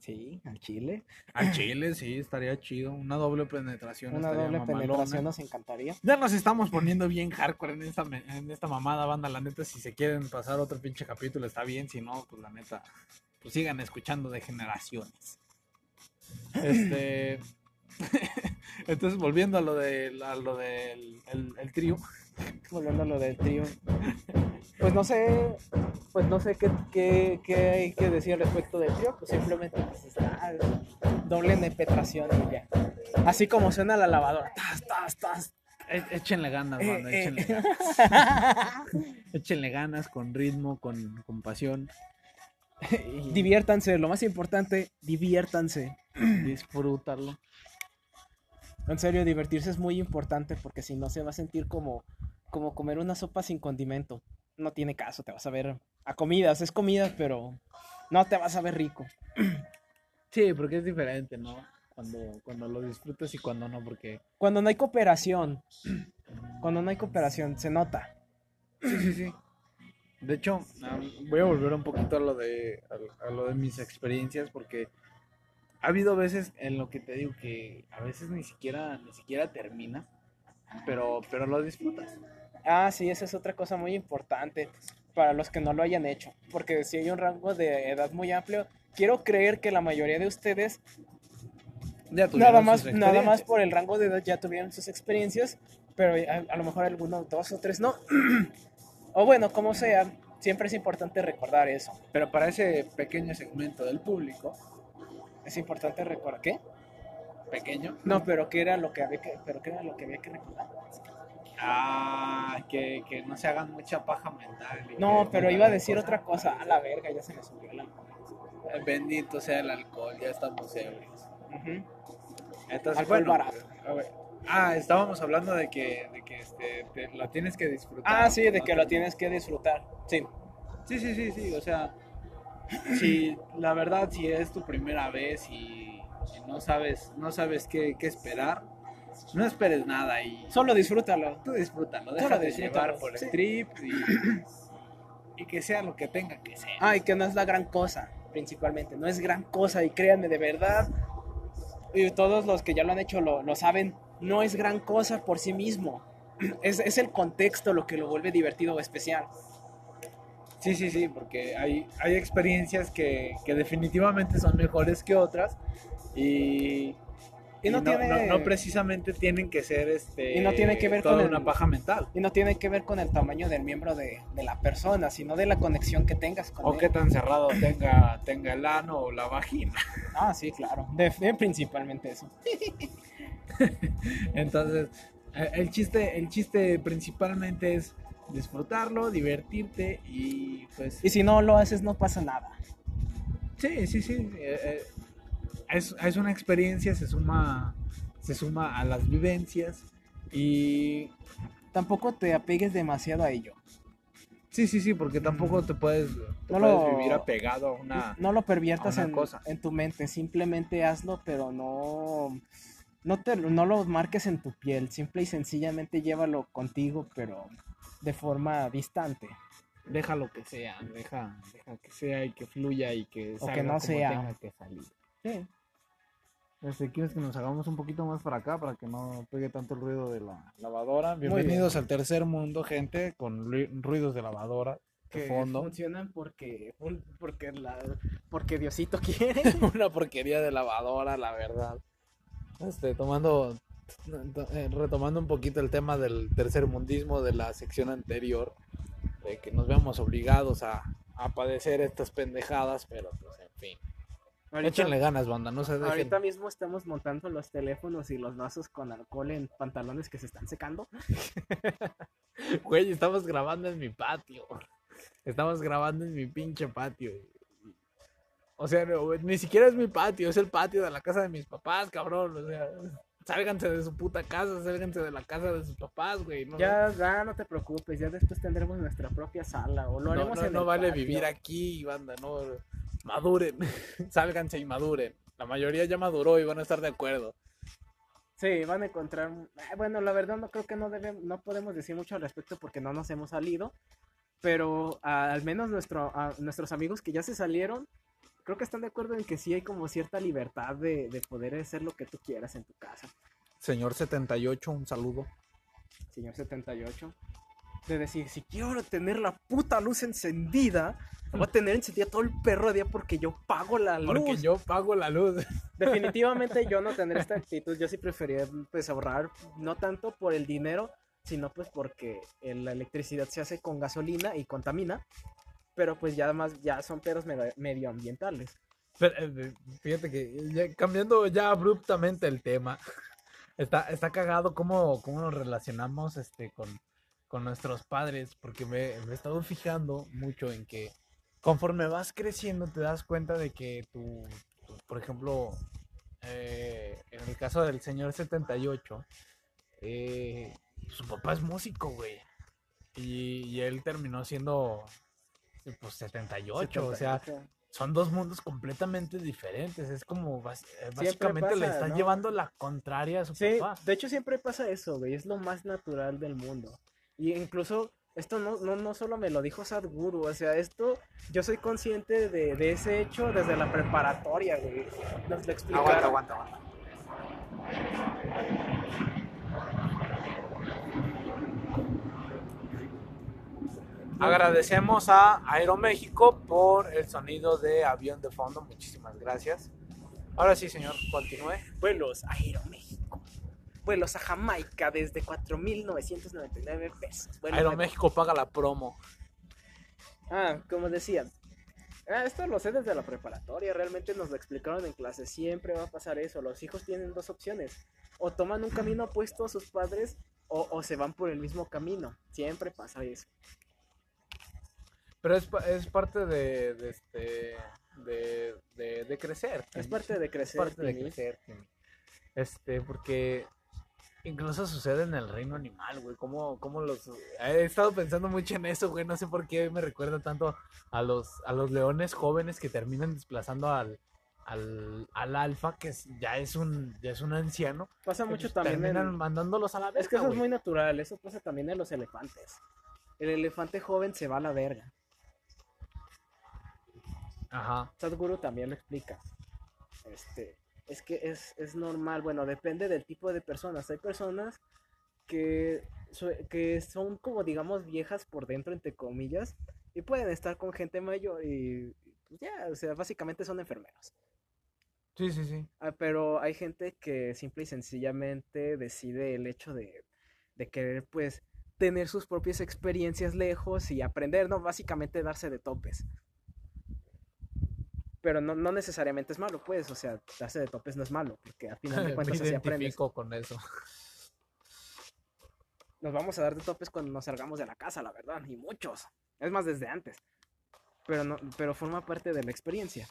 Sí, al chile. Al chile, sí, estaría chido. Una doble penetración. Una estaría doble mamalona. penetración nos encantaría. Ya nos estamos poniendo bien hardcore en esta, en esta mamada, banda. La neta, si se quieren pasar otro pinche capítulo, está bien. Si no, pues la neta, pues sigan escuchando de generaciones. Este. Entonces, volviendo a lo de a lo del el, el trío. Volviendo a lo del trío. Pues no sé, pues no sé qué, qué, qué hay que decir al respecto del trío. Pues simplemente pues, está doble penetración y ya. Así como suena la lavadora. Tas, tas, tas. E- Échenle ganas, Eh, banda, eh. échenle ganas. Échenle ganas, con ritmo, con, con pasión. Y Diviértanse, lo más importante, diviértanse. disfrútalo. En serio, divertirse es muy importante porque si no se va a sentir como, como comer una sopa sin condimento. No tiene caso, te vas a ver a comidas, es comida, pero no te vas a ver rico. Sí, porque es diferente, ¿no? Cuando, cuando lo disfrutas y cuando no, porque Cuando no hay cooperación, cuando no hay cooperación, se nota. Sí, sí, sí. De hecho, voy a volver un poquito a lo de a, a lo de mis experiencias porque ha habido veces en lo que te digo que a veces ni siquiera ni siquiera termina, pero pero lo disfrutas. Ah, sí, esa es otra cosa muy importante para los que no lo hayan hecho, porque si hay un rango de edad muy amplio, quiero creer que la mayoría de ustedes Ya nada más, nada más por el rango de edad ya tuvieron sus experiencias, pero a, a lo mejor algunos dos o tres no. o bueno, como sea, siempre es importante recordar eso. Pero para ese pequeño segmento del público, Es importante recordar ¿qué? pequeño, No, pero qué era lo que había que, pero qué era lo que había que recordar. ah, que, que no se hagan mucha paja mental. y No, que pero iba a decir otra cosa. A la verga, ya se me subió la Eh, Bendito sea el alcohol, ya estamos ebrios. Entonces, Alcohol bueno, barato. a ver. Ah, estábamos hablando de que, de que este, te- la tienes que disfrutar. Ah, sí, de ¿no? que lo tienes que disfrutar. Sí. Sí, sí, sí, sí, o sea, si la verdad, si es tu primera vez y, y no sabes, no sabes qué, qué esperar, no esperes nada y Solo disfrútalo. tú disfrútalo, Solo déjate disfrútalo, llevar por el sí. trip y, y que sea lo que tenga que ser. Ay, que no es la gran cosa. principalmente. No es gran cosa y créanme, de verdad, y todos los que ya lo han hecho lo, lo saben, no es gran cosa por sí mismo. Es, es el contexto lo que lo vuelve divertido o especial. Sí, sí, sí, porque hay, hay experiencias que, que definitivamente son mejores que otras y, Y no tiene- no precisamente tienen que ser este Y no tiene que ver toda con el- una paja mental. Y no tiene que ver con el tamaño del miembro de, de la persona, sino de la conexión que tengas con O él. qué tan cerrado tenga, tenga el ano o la vagina. Ah, sí, claro. De, de principalmente eso. Entonces, eh, el chiste, el chiste principalmente es disfrutarlo, divertirte y pues Y si no lo haces, no pasa nada. sí, sí, sí. eh, eh, es, es una experiencia, se suma, se suma a las vivencias y Tampoco te apegues demasiado a ello. sí, sí, sí, porque tampoco te puedes, te No puedes lo- vivir apegado a una. no lo perviertas en, cosa. en tu mente, simplemente hazlo, pero no, no, te, no lo marques en tu piel, simple y sencillamente llévalo contigo, pero de forma distante. Deja lo que sea, deja, deja que sea y que fluya y que O salga que no como sea. tenga que salir. Sí. Este, ¿Quieres que nos hagamos un poquito más para acá para que no pegue tanto el ruido de la lavadora? Bienvenidos al tercer mundo, gente, con ru- ruidos de lavadora de Que fondo. funcionan porque, porque, la, porque Diosito quiere. Una porquería de lavadora, la verdad. Este, tomando, retomando un poquito el tema del tercer mundismo de la sección anterior, de que nos vemos obligados a, a padecer estas pendejadas, pero pues en fin. Échenle ganas, banda, no se dejen. Ahorita mismo estamos montando los teléfonos y los vasos con alcohol en pantalones que se están secando. Güey, estamos grabando en mi patio. Estamos grabando en mi pinche patio. O sea, no, ni siquiera es mi patio, es el patio de la casa de mis papás, cabrón. O sea, sálganse de su puta casa, sálganse de la casa de sus papás, güey. No, Ya, ya, no te preocupes, ya después tendremos nuestra propia sala o lo no, haremos no, en no el vale patio. vivir aquí, banda, no. Maduren, sálganse y maduren. La mayoría ya maduró y van a estar de acuerdo. Sí, van a encontrar. ah, Bueno, la verdad no creo que no debemos, no podemos decir mucho al respecto porque no nos hemos salido. Pero ah, al menos nuestro, ah, nuestros amigos que ya se salieron, creo que están de acuerdo en que sí hay como cierta libertad de, de poder hacer lo que tú quieras en tu casa. Señor 78, un saludo. Señor 78. De decir, si quiero tener la puta luz encendida, voy a tener encendida todo el perro día porque yo pago la luz. Porque yo pago la luz. Definitivamente yo no tendré esta actitud, yo sí preferiría pues ahorrar, no tanto por el dinero, sino pues porque la electricidad se hace con gasolina y contamina, pero pues ya más, ya son medio- medioambientales. Pero, eh, fíjate que cambiando ya abruptamente el tema, está, está cagado cómo, cómo nos relacionamos este, con, con nuestros padres, porque me, he estado fijando mucho en que conforme vas creciendo te das cuenta de que tu- por ejemplo, eh, en el caso del señor 78, eh, su papá es músico, güey. Y, y él terminó siendo pues 78, o sea, 78. son dos mundos completamente diferentes. Es como eh, básicamente le pasa, está ¿no? llevando la contraria a su Sí, papá. de hecho siempre pasa eso, güey, es lo más natural del mundo. Y incluso esto no, no, no solo me lo dijo Sadhguru, o sea, esto yo soy consciente de, de ese hecho desde la preparatoria, güey. Nos lo explicaron. aguanta, aguanta. Agradecemos a Aeroméxico por el sonido de avión de fondo. Muchísimas gracias. Ahora sí, señor, continúe. Vuelos a Aeroméxico. Vuelos a Jamaica desde 4.999 pesos. Vuelos Aeroméxico paga la promo. Ah, como decía. Ah, esto lo sé desde la preparatoria, realmente nos lo explicaron en clase. Siempre va a pasar eso. Los hijos tienen dos opciones. O toman un camino opuesto a sus padres o, o se van por el mismo camino. Siempre pasa eso. Pero es, es parte de, de este de, de, de crecer. Es parte de Es crecer. parte de crecer, Timmy. Este, porque incluso sucede en el reino animal, güey. Como, como los. He estado pensando mucho en eso, güey. No sé por qué me recuerda tanto a los, a los leones jóvenes que terminan desplazando al, al, al alfa, que es- ya es un, ya es un anciano. Pasa mucho también terminan en... mandándolos a la verga. Es que eso es muy natural. Eso pasa también en los elefantes. El elefante joven se va a la verga. Ajá. Sadhguru también lo explica. Este, es que es, es normal, bueno, depende del tipo de personas. Hay personas que, que son como, digamos, viejas por dentro, entre comillas, y pueden estar con gente mayor y pues ya, o sea, básicamente son enfermeros. Sí, sí, sí. Ah, pero hay gente que simple y sencillamente decide el hecho de, de querer, pues, tener sus propias experiencias lejos y aprender, ¿no? Básicamente darse de topes. Pero no, no necesariamente es malo, pues, o sea, darse de topes no es malo, porque al final de cuentas así aprendes. con eso. Nos vamos a dar de topes cuando nos salgamos de la casa, la verdad, y muchos. Es más, desde antes. Pero, no, pero forma parte de la experiencia.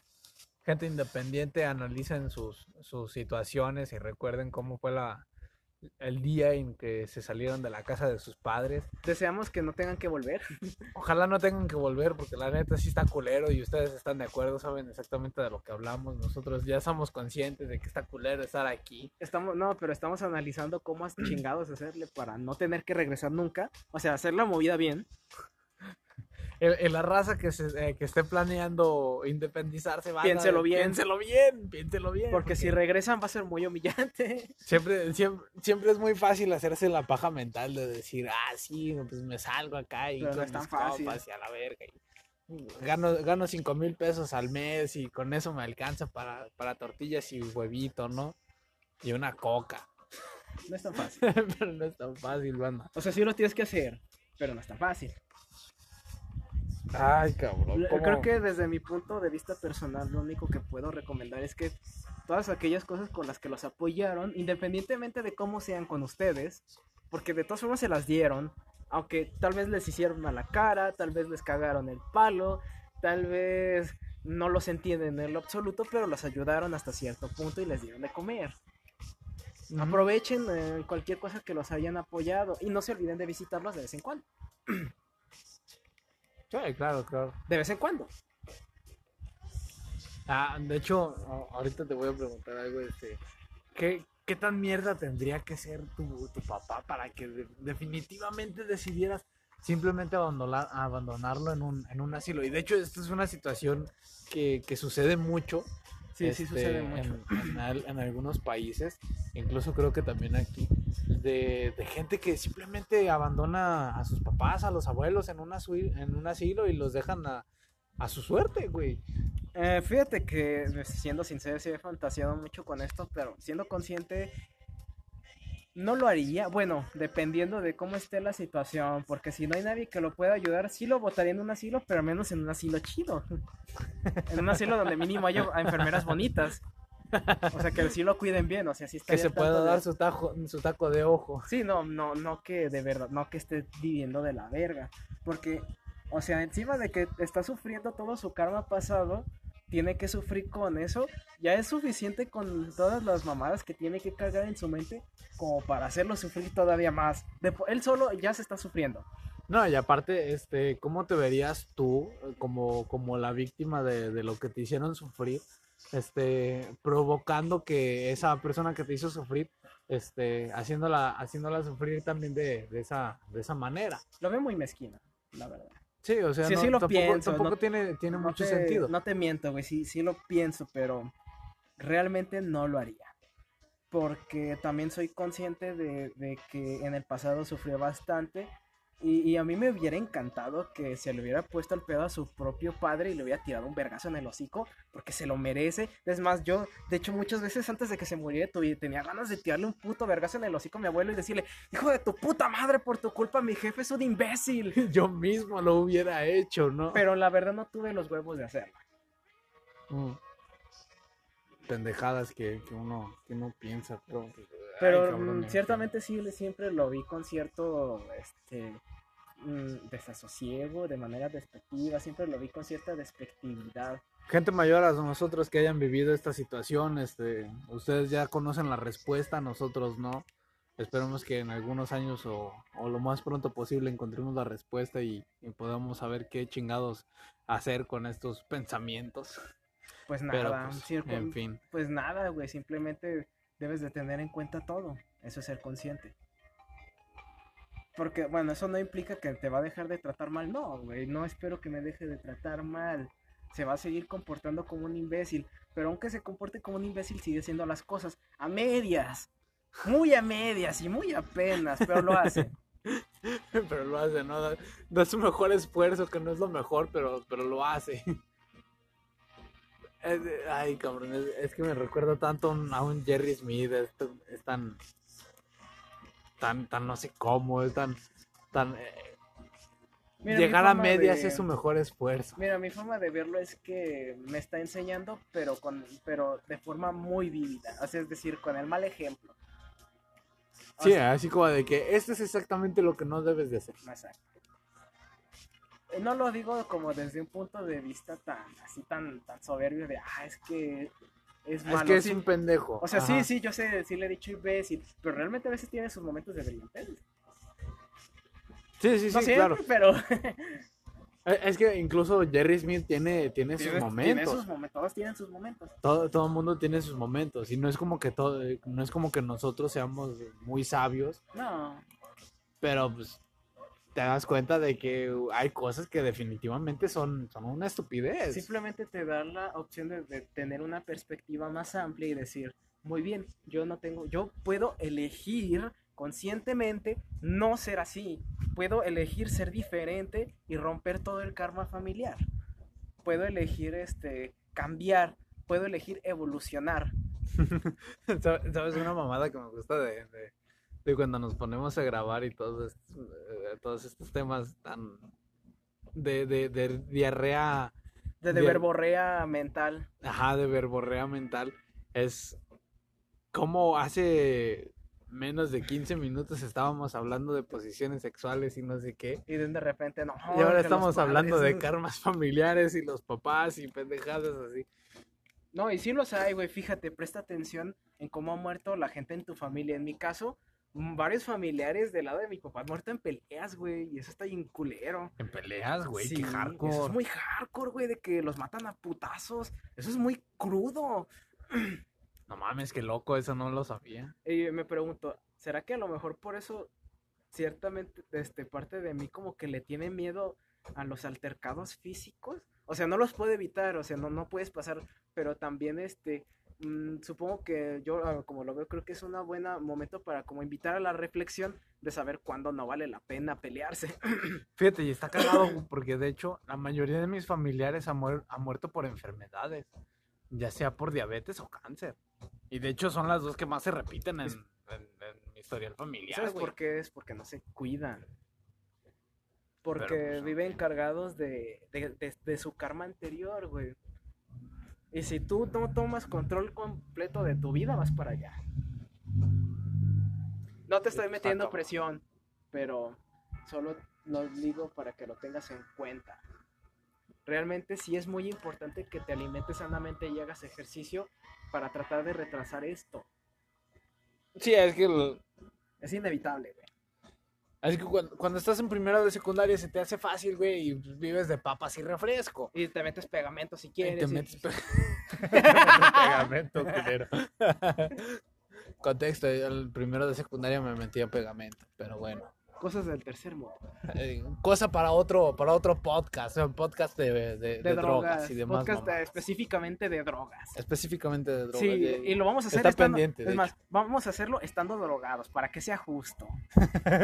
Gente independiente, analicen sus, sus situaciones y recuerden cómo fue la, el día en que se salieron de la casa de sus padres. Deseamos que no tengan que volver. Ojalá no tengan que volver porque la neta sí está culero y ustedes están de acuerdo, saben exactamente de lo que hablamos. Nosotros ya somos conscientes de que está culero estar aquí. Estamos, no, pero estamos analizando cómo has chingados hacerle para no tener que regresar nunca. O sea, hacer la movida bien. El, el- la raza que, se, eh, que esté planeando independizarse, banda, Piénselo bien. Piénselo bien, piénselo bien. Porque si regresan va a ser muy humillante. Siempre, siempre, siempre es muy fácil hacerse la paja mental de decir, ah, sí, pues me salgo acá y no es tan mis fácil. y a la verga. y gano, gano cinco mil pesos al mes y con eso me alcanza para, para tortillas y huevito, ¿no? Y una coca. No es tan fácil. Pero no es tan fácil, banda. O sea, sí lo tienes que hacer, pero no es tan fácil. Ay, cabrón. L- Creo que desde mi punto de vista personal, lo único que puedo recomendar es que todas aquellas cosas con las que los apoyaron, independientemente de cómo sean con ustedes, porque de todas formas se las dieron, aunque tal vez les hicieron a la cara, tal vez les cagaron el palo, tal vez no los entienden en lo absoluto, pero los ayudaron hasta cierto punto y les dieron de comer. Aprovechen eh, cualquier cosa que los hayan apoyado y no se olviden de visitarlos de vez en cuando. Sí, claro, claro. De vez en cuando. Ah, de hecho, ahorita te voy a preguntar algo, este, ¿qué, qué tan mierda tendría que ser tu, tu papá para que de- definitivamente decidieras simplemente abandonar, abandonarlo en un, en un asilo? Y de hecho, esta es una situación que, que sucede mucho. Sí, sí este, sucede mucho. En, en en algunos países, incluso creo que también aquí, de, gente que simplemente abandona a sus papás, a los abuelos en, una en un asilo y los dejan a, a su suerte, güey. Eh, fíjate que, pues, siendo sincero, sí he fantaseado mucho con esto, pero siendo consciente, no lo haría. Bueno, dependiendo de cómo esté la situación, porque si no hay nadie que lo pueda ayudar, sí lo votaría en un asilo, pero menos en un asilo chido. en un asilo donde mínimo haya enfermeras bonitas. O sea, que sí lo cuiden bien, o sea, sí que estaría se pueda de- dar su, tajo, su taco de ojo. Sí, no, no, no que de verdad, no que esté viviendo de la verga. Porque, o sea, encima de que está sufriendo todo su karma pasado, tiene que sufrir con eso. Ya es suficiente con todas las mamadas que tiene que cargar en su mente como para hacerlo sufrir todavía más. De él solo ya se está sufriendo. No, y aparte, este, ¿cómo te verías tú eh, como, como la víctima de, de lo que te hicieron sufrir? Este, provocando que esa persona que te hizo sufrir, este, haciéndola, haciéndola sufrir también de, de esa, de esa manera. Lo veo muy mezquino, la verdad. Sí, o sea, Sí, no- sí lo tampoco, pienso, tampoco no- tiene, tiene No mucho te- sentido. No te miento, güey, sí, sí lo pienso, pero realmente no lo haría. Porque también soy consciente de, de que en el pasado sufrió bastante. Y, y a mí me hubiera encantado que se le hubiera puesto al pedo a su propio padre y le hubiera tirado un vergazo en el hocico, porque se lo merece. Es más, yo, de hecho, muchas veces antes de que se muriera, tuve- tenía ganas de tirarle un puto vergazo en el hocico a mi abuelo y decirle: Hijo de tu puta madre, por tu culpa, mi jefe es un imbécil. Yo mismo lo hubiera hecho, ¿no? Pero la verdad no tuve los huevos de hacerlo. Mm. Pendejadas que, que uno, que uno piensa, pero... pues, ay, Pero cabrón, mm, ciertamente sí, siempre lo vi con cierto este, mm, desasosiego, de manera despectiva, siempre lo vi con cierta despectividad. Gente mayor a nosotros que hayan vivido esta situación, este, ustedes ya conocen la respuesta, nosotros no. Esperemos que en algunos años o, o lo más pronto posible encontremos la respuesta y, y podamos saber qué chingados hacer con estos pensamientos. Pues Pero, nada, pues, sí, en fin. pues nada, güey, simplemente debes de tener en cuenta todo, eso es ser consciente. Porque, bueno, eso no implica que te va a dejar de tratar mal, no, güey, no espero que me deje de tratar mal. se va a seguir comportando como un imbécil. Pero aunque se comporte como un imbécil, sigue haciendo las cosas a medias. Muy a medias y muy apenas, pero lo hace. pero lo hace, ¿no? Da, da, su mejor esfuerzo, que no es lo mejor, pero, pero lo hace. Es, ay, cabrón, es, es, que me recuerda tanto a un Jerry Smith, es, es tan, tan, tan, no sé cómo, es tan, tan... Eh, Mira, llegar a medias de... es su mejor esfuerzo. Mira, mi forma de verlo es que me está enseñando, pero con, pero de forma muy vívida, o sea, es decir, con el mal ejemplo. Sí, sea, así como de que esto es exactamente lo que no debes de hacer. Exacto. No lo digo como desde un punto de vista tan así tan tan soberbio de ah, es que es malo. Es que es sí. un pendejo. O sea, Ajá. sí, sí, yo sé, sí le he dicho imbécil, pero realmente a veces tiene sus momentos de brillantez. Sí, sí, sí, no siempre, claro. pero Es que incluso Jerry Smith tiene, tiene sus momentos. tiene sus momentos. Todos tienen sus momentos. Todo, todo el mundo tiene sus momentos. Y no es como que todo, no es como que nosotros seamos muy sabios. No. Pero pues te das cuenta de que hay cosas que definitivamente son, son una estupidez. Simplemente te da la opción de, de tener una perspectiva más amplia y decir, muy bien, yo no tengo, yo puedo elegir conscientemente no ser así. Puedo elegir ser diferente y romper todo el karma familiar. Puedo elegir este cambiar, puedo elegir evolucionar. ¿Sabes una mamada que me gusta de, de, de cuando nos ponemos a grabar y todos estos, eh, todos estos temas tan de, de, de diarrea de, de verborrea mental. Ajá, de verborrea mental es como hace menos de 15 minutos estábamos hablando de posiciones sexuales y no sé qué. Y de repente no. Y ahora estamos hablando de karmas familiares y los papás y pendejadas así. No, y sí los hay, güey. Fíjate, presta atención en cómo ha muerto la gente en tu familia. En mi caso, varios familiares del lado de mi papá han muerto en peleas, güey. Y eso está bien culero. ¿En peleas, güey? Sí, Qué hardcore. Eso es muy hardcore, güey, de que los matan a putazos. Eso es muy crudo. No mames, qué loco, eso no lo sabía. Y me pregunto, ¿será que a lo mejor por eso ciertamente este, parte de mí como que le tiene miedo a los altercados físicos? O sea, no los puede evitar, o sea, no, no puedes pasar, pero también este, mmm, supongo que yo ah, como lo veo creo que es un buen momento para como invitar a la reflexión de saber cuándo no vale la pena pelearse. Fíjate, y está cagado porque de hecho la mayoría de mis familiares han, muer han muerto por enfermedades, ya sea por diabetes o cáncer. Y de hecho son las dos que más se repiten en, en, en mi historial familiar. ¿Sabes güey. por qué? Es porque no se cuidan. Porque Pero, pues, viven cargados de, de, de, de su karma anterior, güey. Y si tú no tomas control completo de tu vida, vas para allá. No te estoy metiendo presión, pero solo lo digo para que lo tengas en cuenta. Realmente sí es muy importante que te alimentes sanamente y hagas ejercicio para tratar de retrasar esto. Sí, es que, el- Es inevitable, es que cuando, cuando estás en primero de secundaria se te hace fácil, güey, y vives de papas y refresco. Y te metes pegamento si Y quieres. te y- metes pe- pegamento, culero. Contexto, el primero de secundaria me metía pegamento, pero bueno. Cosas del tercer mundo. Eh, cosa para otro, para otro podcast, un podcast de, de- de De, drogas, drogas. y demás. podcast específicamente de drogas. Específicamente de drogas. Sí, y lo vamos a hacer está estando, pendiente, Es más, vamos a hacerlo estando drogados, para que sea justo.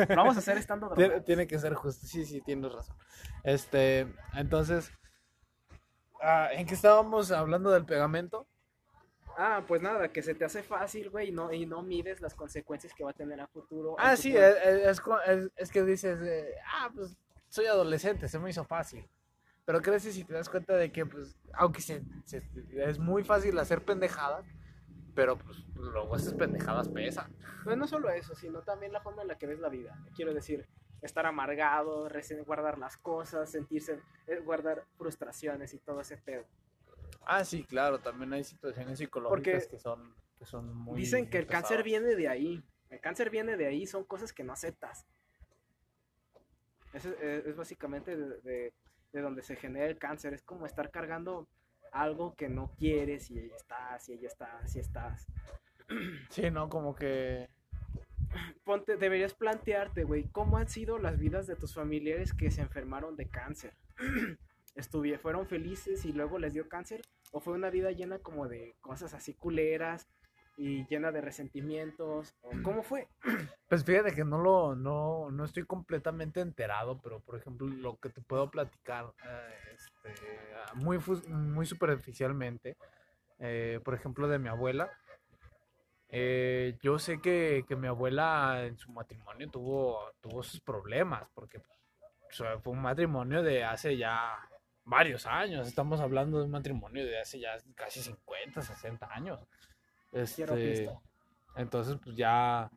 Lo vamos a hacer estando drogados. tiene que ser justo, sí, sí, tienes razón. Este, entonces, ah, ¿en qué estábamos hablando del pegamento? Ah, pues nada, que se te hace fácil, güey, y no, y no mides las consecuencias que va a tener a futuro. Ah, sí, es, es- es es- que dices, eh, ah, pues soy adolescente, se me hizo fácil. Pero creces y te das cuenta de que, pues, aunque se, se- es muy fácil hacer pendejadas, pero pues luego esas pendejadas pesan. Pues no solo eso, sino también la forma en la que ves la vida. Quiero decir, estar amargado, guardar las cosas, sentirse, eh, guardar frustraciones y todo ese pedo. Ah, sí, claro, también hay situaciones psicológicas Porque que son, que son muy Dicen que el pesadas. cáncer viene de ahí. El cáncer viene de ahí, son cosas que no aceptas. Es, es básicamente de, de- de donde se genera el cáncer. Es como estar cargando algo que no quieres y ahí estás, y ahí estás, y estás. Sí, ¿no? Como que... Ponte, deberías plantearte, güey, ¿cómo han sido las vidas de tus familiares que se enfermaron de cáncer? estuvi- fueron felices y luego les dio cáncer? ¿O fue una vida llena como de cosas así culeras y llena de resentimientos? ¿O cómo fue? Pues fíjate que no lo, no, no estoy completamente enterado, pero por ejemplo, lo que te puedo platicar eh, este, muy, muy superficialmente, eh, por ejemplo, de mi abuela. eh, yo sé que, que mi abuela en su matrimonio tuvo, tuvo sus problemas, porque o sea, fue un matrimonio de hace ya varios años. Estamos hablando de un matrimonio de hace ya casi 50, 60 años. Este, entonces, pues ya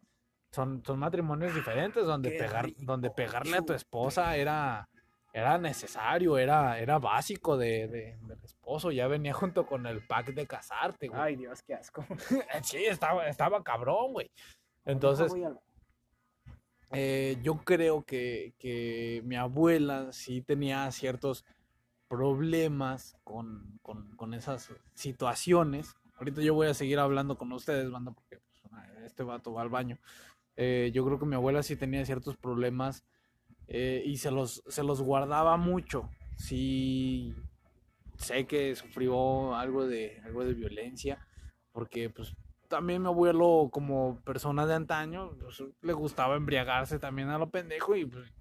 son, son matrimonios diferentes donde Qué pegar, rico, donde pegarle a tu esposa era, era necesario, era, era básico de, de- del esposo, ya venía junto con el pack de casarte, güey. Ay, Dios, qué asco. Sí, estaba, estaba cabrón, güey. Entonces, eh, yo creo que, que mi abuela sí tenía ciertos problemas con, con- con esas situaciones. Ahorita yo voy a seguir hablando con ustedes, banda, porque pues, este vato va al baño. Eh, yo creo que mi abuela sí tenía ciertos problemas eh, y se los, se los guardaba mucho. Sí, sé que sufrió algo de, algo de violencia, porque pues también mi abuelo, como persona de antaño, pues, le gustaba embriagarse también a lo pendejo y pues, es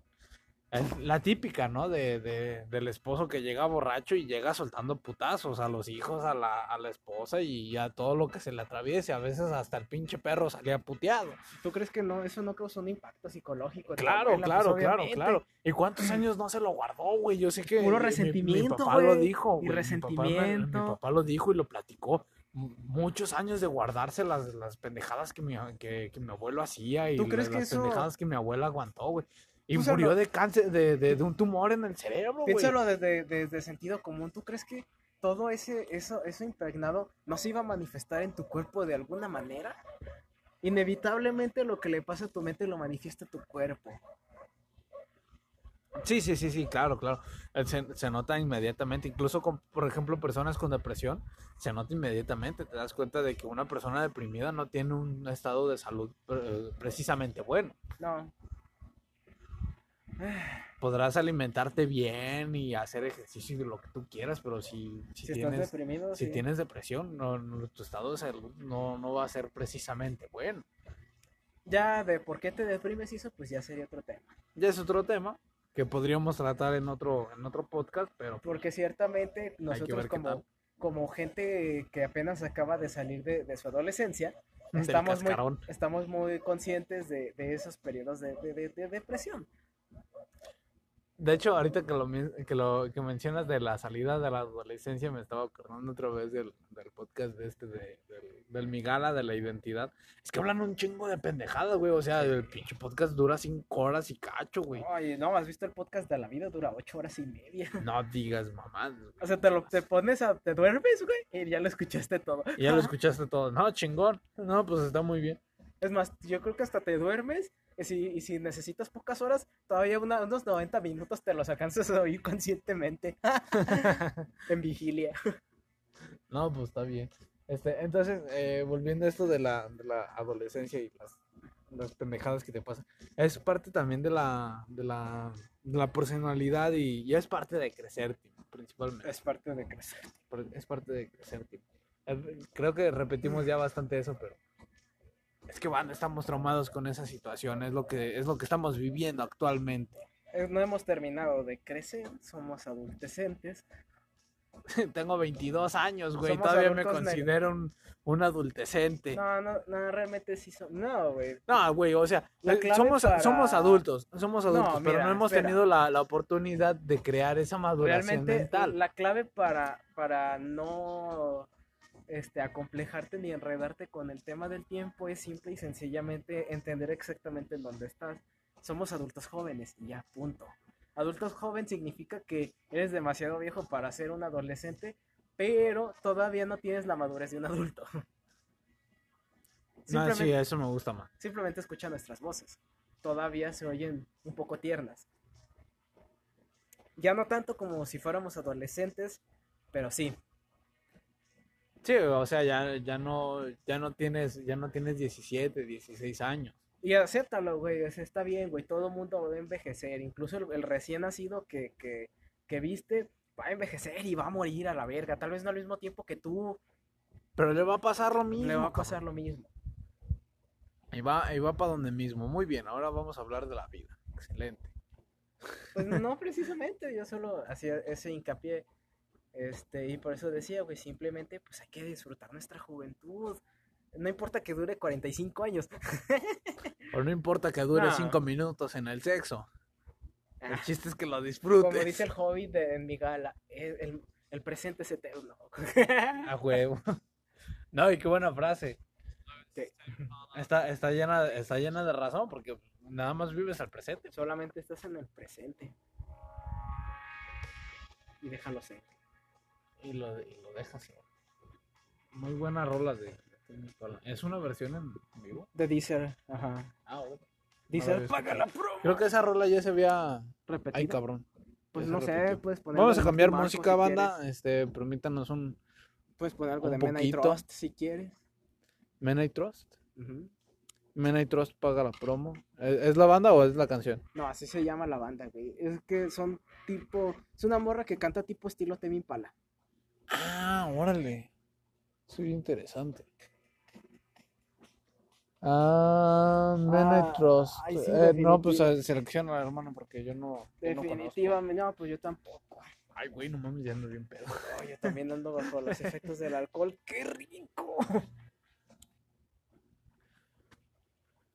la típica, ¿no? De, de- del esposo que llega borracho y llega soltando putazos a los hijos, a la, a la esposa y a todo lo que se le atraviese. A veces hasta el pinche perro salía puteado. ¿Tú crees que no, eso no causó un impacto psicológico? Claro, claro, claro, obviamente. claro. ¿Y cuántos años no se lo guardó, güey? Yo sé que Puro mi- mi- resentimiento, mi, papá lo dijo, y güey. Mi papá, me- mi resentimiento. papá lo dijo y lo platicó. Muchos años de guardarse las, las pendejadas que mi, que, que mi abuelo hacía y ¿Tú crees las, que las eso- pendejadas que mi abuela aguantó, güey. Y murió de cáncer, de, de, de un tumor en el cerebro. Piénsalo desde, desde sentido común. ¿Tú crees que todo ese, eso, eso impregnado no se iba a manifestar en tu cuerpo de alguna manera? Inevitablemente lo que le pasa a tu mente lo manifiesta tu cuerpo. Sí, sí, sí, sí, claro, claro. Se, se nota inmediatamente, incluso con, por ejemplo, personas con depresión, se nota inmediatamente. Te das cuenta de que una persona deprimida no tiene un estado de salud eh, precisamente bueno. No. Podrás alimentarte bien y hacer ejercicio y lo que tú quieras, pero si, si tienes, deprimido, si sí. tienes depresión, no, no- tu estado de salud no, no va a ser precisamente bueno. Ya de por qué te deprimes eso, pues ya sería otro tema. Ya es otro tema que podríamos tratar en otro, en otro podcast, pero Porque ciertamente nosotros como, como gente que apenas acaba de salir de, de su adolescencia, estamos muy, estamos muy conscientes de, de esos periodos de depresión. De hecho, ahorita que lo, que lo que mencionas de la salida de la adolescencia, me estaba acordando otra vez del, del podcast de este, de, del, del Migala, de la identidad. Es que hablan un chingo de pendejadas, güey. O sea, el pinche podcast dura cinco horas y cacho, güey. Oye, no, ¿has visto el podcast de la vida? Dura ocho horas y media. No digas mamás. O sea, te, lo, te pones a, te duermes, güey, y ya lo escuchaste todo. Y ya lo escuchaste todo. No, chingón. No, pues está muy bien. Es más, yo creo que hasta te duermes, y si, y si necesitas pocas horas, todavía una- unos 90 minutos te los alcanzas a oír conscientemente. en vigilia. No, pues está bien. Este, entonces, eh, volviendo a esto de la, de la adolescencia y las, las pendejadas que te pasan, es parte también de la, de la, de la personalidad y, y es parte de crecer, principalmente. Es parte de crecer. Es parte de crecer. Eh, Creo que repetimos ya bastante eso, pero es que van, estamos traumados con esa situación, es lo que, es lo que estamos viviendo actualmente. Eh, No hemos terminado de crecer, somos adolescentes. Tengo 22 años, güey, Somos todavía me considero un, un adultecente. No, no, no, realmente sí son. No, güey. No, güey, o sea, eh, somos, para- somos adultos, somos adultos, pero mira, no hemos espera. tenido la, la oportunidad de crear esa maduración Realmente mental. la clave para, para no este, acomplejarte ni enredarte con el tema del tiempo es simple y sencillamente entender exactamente en dónde estás. Somos adultos jóvenes y ya, punto. Adultos joven significa que eres demasiado viejo para ser un adolescente, pero todavía no tienes la madurez de un adulto. No, sí, eso me gusta más. simplemente escucha nuestras voces. Todavía se oyen un poco tiernas. Ya no tanto como si fuéramos adolescentes, pero sí. Sí, o sea, ya, ya no, ya no tienes, ya no tienes 17, 16 años. Y acéptalo, güey, o sea, está bien, güey, todo mundo va a envejecer, incluso el, el recién nacido que, que, que viste va a envejecer y va a morir a la verga. Tal vez no al mismo tiempo que tú, Pero le va a pasar lo mismo. le va a pasar lo mismo. Y va, y va para donde mismo. Muy bien, ahora vamos a hablar de la vida. Excelente. Pues no precisamente, yo solo hacía ese hincapié. Este, y por eso decía, güey, simplemente pues hay que disfrutar nuestra juventud. No importa que dure 45 años. Pero no importa que dure No. cinco minutos en el sexo. El Ah, chiste es que lo Como disfrutes. dice el hobbit de, en mi gala, el, el- el presente es eterno. A huevo. No, y qué buena frase. Sí. Está, está, llena, está llena de razón porque nada más vives al presente. Solamente estás en el presente. Y déjalo ser. Y lo, y lo dejas. Muy buenas rolas de. ¿Es una versión en vivo? De Deezer, ajá. Ah, bueno. Deezer, paga la promo. Creo que esa rola ya se había... Repetida. Ay, cabrón. Pues no sé, puedes poner. Vamos a cambiar Marco música, si banda. quieres. Este, permítanos un Puedes poner algo de Men I. Trust si quieres. Men I Trust. Ujú. Men I Trust paga la promo. ¿Es, la banda o es la canción? No, así se llama la banda, güey. Es que son tipo. Es una morra que canta tipo estilo Tame Impala. Ah, órale. Soy interesante. Ah, Ah, Trust. ay, sí, Eh, no, pues eh, selecciona, hermano, porque yo no. yo. Definitivamente, no, pues yo tampoco. Ay, güey, no mames, ya ando bien pedo. Yo también ando bajo los efectos del alcohol. ¡Qué rico!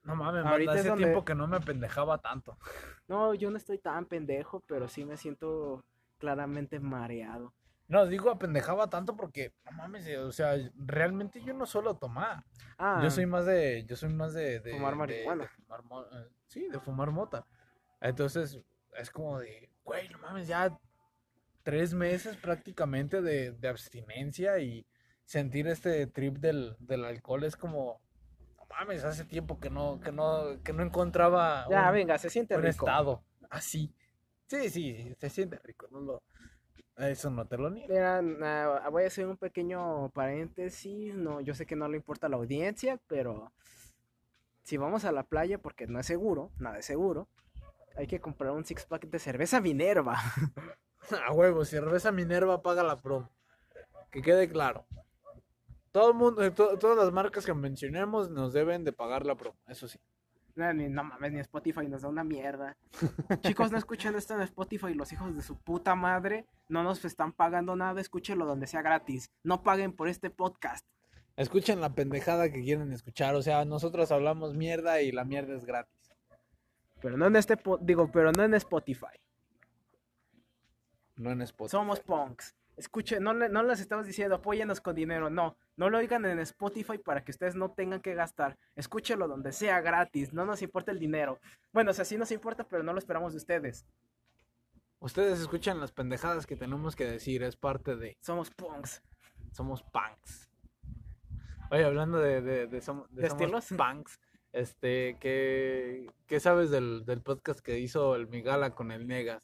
No mames, Ahorita es hace donde- tiempo que no me pendejaba tanto. No, yo no estoy tan pendejo, pero sí me siento claramente mareado. No, digo apendejaba tanto porque, no mames, eh, o sea, realmente yo no suelo tomar. Ah, Yo soy más de, yo soy más de, de- Fumar marihuana. de fumar mo- eh, sí, de fumar mota. Entonces, es como de, güey, no mames, ya tres meses prácticamente de, de abstinencia y sentir este trip del, del alcohol es como, no mames, hace tiempo que no, que no, que no encontraba Ya, un, venga, se siente un rico. estado así. Sí, sí, se siente rico, no lo, eso no te lo niego. Voy a hacer un pequeño paréntesis. No, yo sé que no le importa a la audiencia, pero si vamos a la playa, porque no es seguro, nada es seguro, hay que comprar un six pack de cerveza Minerva. A huevo, cerveza Minerva paga la promo. Que quede claro. Todo el mundo, to- todas las marcas que mencionemos nos deben de pagar la promo, eso sí. No, ni, no mames, ni Spotify nos da una mierda. Chicos, no escuchen esto en Spotify, los hijos de su puta madre no nos están pagando nada, escúchenlo donde sea gratis. No paguen por este podcast. Escuchen la pendejada que quieren escuchar, o sea, nosotros hablamos mierda y la mierda es gratis. Pero no en este, po- digo, pero no en Spotify. No en Spotify. Somos punks. Escuchen, no, no les estamos diciendo apóyenos con dinero, no. No lo oigan en Spotify para que ustedes no tengan que gastar. Escúchenlo donde sea gratis, no nos importa el dinero. Bueno, o sea, sí nos importa, pero no lo esperamos de ustedes. Ustedes escuchan las pendejadas que tenemos que decir, es parte de Somos punks. Somos punks. Oye, hablando de, de, de, som- de ¿De somos estilos? punks, este, ¿qué, qué sabes del, del podcast que hizo el Migala con el Negas?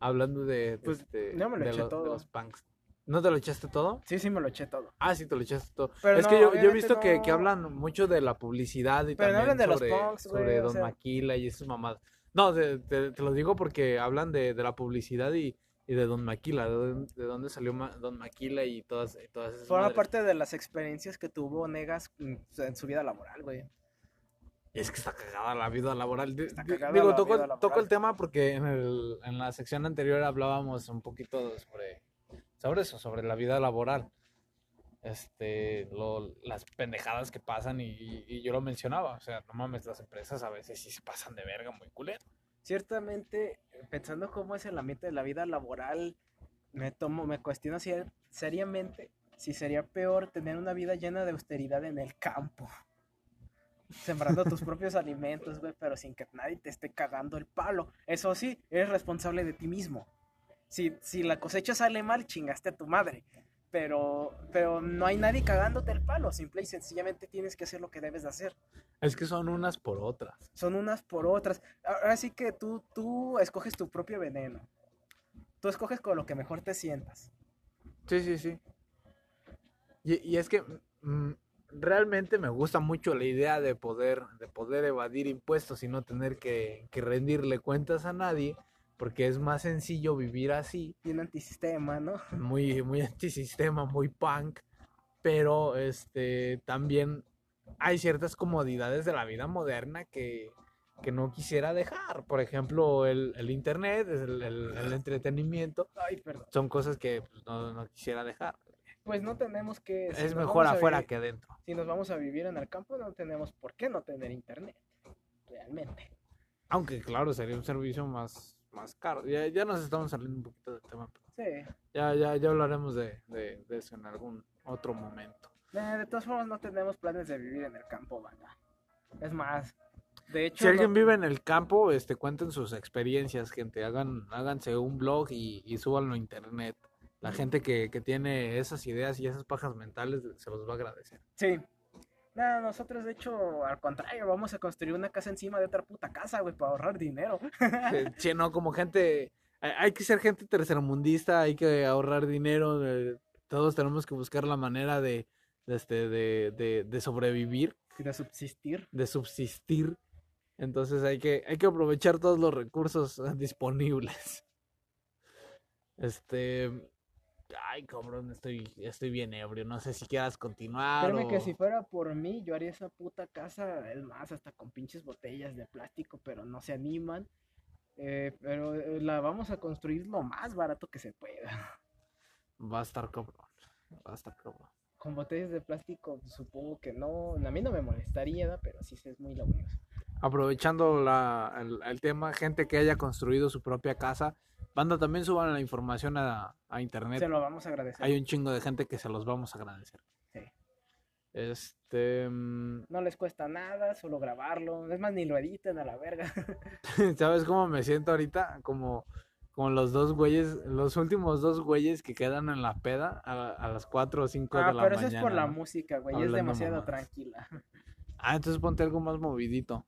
Hablando de, de Pues, este, yo me lo de, eché los, de todo. los punks. ¿No te lo echaste todo? Sí, sí, me lo eché todo. Ah, sí, te lo echaste todo. Pero es no, que yo, yo he visto que, que no. hablan mucho de la publicidad y Pero no también de los sobre, punks, güey, sobre o Don sea. Maquila y esas mamadas. No, te, te- te lo digo porque hablan de, de la publicidad y, y de Don Maquila, de, dónde- de dónde salió Ma- Don Maquila y todas, y todas esas Forma madres. parte de las experiencias que tuvo Negas mm, en su vida laboral, güey. Es que está cagada la vida laboral. Está cagada Digo, la toco, vida el- toco laboral. el tema porque en, el, en la sección anterior hablábamos un poquito sobre, sobre eso, sobre la vida laboral. Este, lo- las pendejadas que pasan y, yo lo mencionaba. O sea, no mames, las empresas a veces sí se pasan de verga muy culero. Ciertamente, pensando cómo es el ambiente de la vida laboral, me tomo, me cuestiono cier- seriamente si sería peor tener una vida llena de austeridad en el campo. Sembrando tus propios alimentos, güey, pero sin que nadie te esté cagando el palo. Eso sí, eres responsable de ti mismo. Si, si la cosecha sale mal, chingaste a tu madre. Pero, pero no hay nadie cagándote el palo. Simple y sencillamente tienes que hacer lo que debes de hacer. Es que son unas por otras. Son unas por otras. Ahora sí que tú, tú escoges tu propio veneno. Tú escoges con lo que mejor te sientas. Sí, sí, sí. Y, y es que mm, realmente me gusta mucho la idea de poder, de poder evadir impuestos y no tener que, que rendirle cuentas a nadie, porque es más sencillo vivir así, Bien antisistema, ¿no? muy, muy antisistema, muy punk, pero este también hay ciertas comodidades de la vida moderna que, que no quisiera dejar. Por ejemplo, el, el internet, el, el- el entretenimiento, Ay, perdón. son cosas que pues, no, no quisiera dejar. Pues no tenemos que... si es mejor afuera vivir- que adentro. Si nos vamos a vivir en el campo, no tenemos por qué no tener internet. Realmente. Aunque claro, sería un servicio más, más caro. Ya, ya nos estamos saliendo un poquito del tema. pero Sí. ya, ya, ya hablaremos de, de- de eso en algún otro momento. Eh, de todas formas, no tenemos planes de vivir en el campo, banda. Es más, de hecho... Si alguien no- vive en el campo, este, cuenten sus experiencias, gente. Hagan, háganse un blog y, y súbanlo a internet. La gente que, que tiene esas ideas y esas pajas mentales se los va a agradecer. Sí. Nada, nosotros de hecho, al contrario, vamos a construir una casa encima de otra puta casa, güey, para ahorrar dinero. Sí, no, como gente, hay, que ser gente tercermundista, hay que ahorrar dinero, eh, todos tenemos que buscar la manera de, de, este, de, de, de sobrevivir, de subsistir. de subsistir. Entonces hay que, hay que aprovechar todos los recursos disponibles. Este, ay, cabrón, estoy, estoy bien ebrio, no sé si quieras continuar Créeme que si fuera por mí, yo haría esa puta casa, es más, hasta con pinches botellas de plástico, pero no se animan. Eh, pero eh, la vamos a construir lo más barato que se pueda. va a estar cabrón, va a estar cabrón. Con botellas de plástico, supongo que no, a mí no me molestaría, ¿no? pero sí es muy laborioso. aprovechando la, el, el tema, gente que haya construido su propia casa, banda también suban la información a, a internet. Se lo vamos a agradecer. Hay un chingo de gente que se los vamos a agradecer. Sí. Este, mm, No les cuesta nada, solo grabarlo. Es más, ni lo editen a la verga. ¿sabes cómo me siento ahorita? Como, como los dos güeyes, los últimos dos güeyes que quedan en la peda a, a las 4 o 5 Ah, de la pero mañana. eso es por la música, güey. Es demasiado tranquila. Ah, entonces ponte algo más movidito.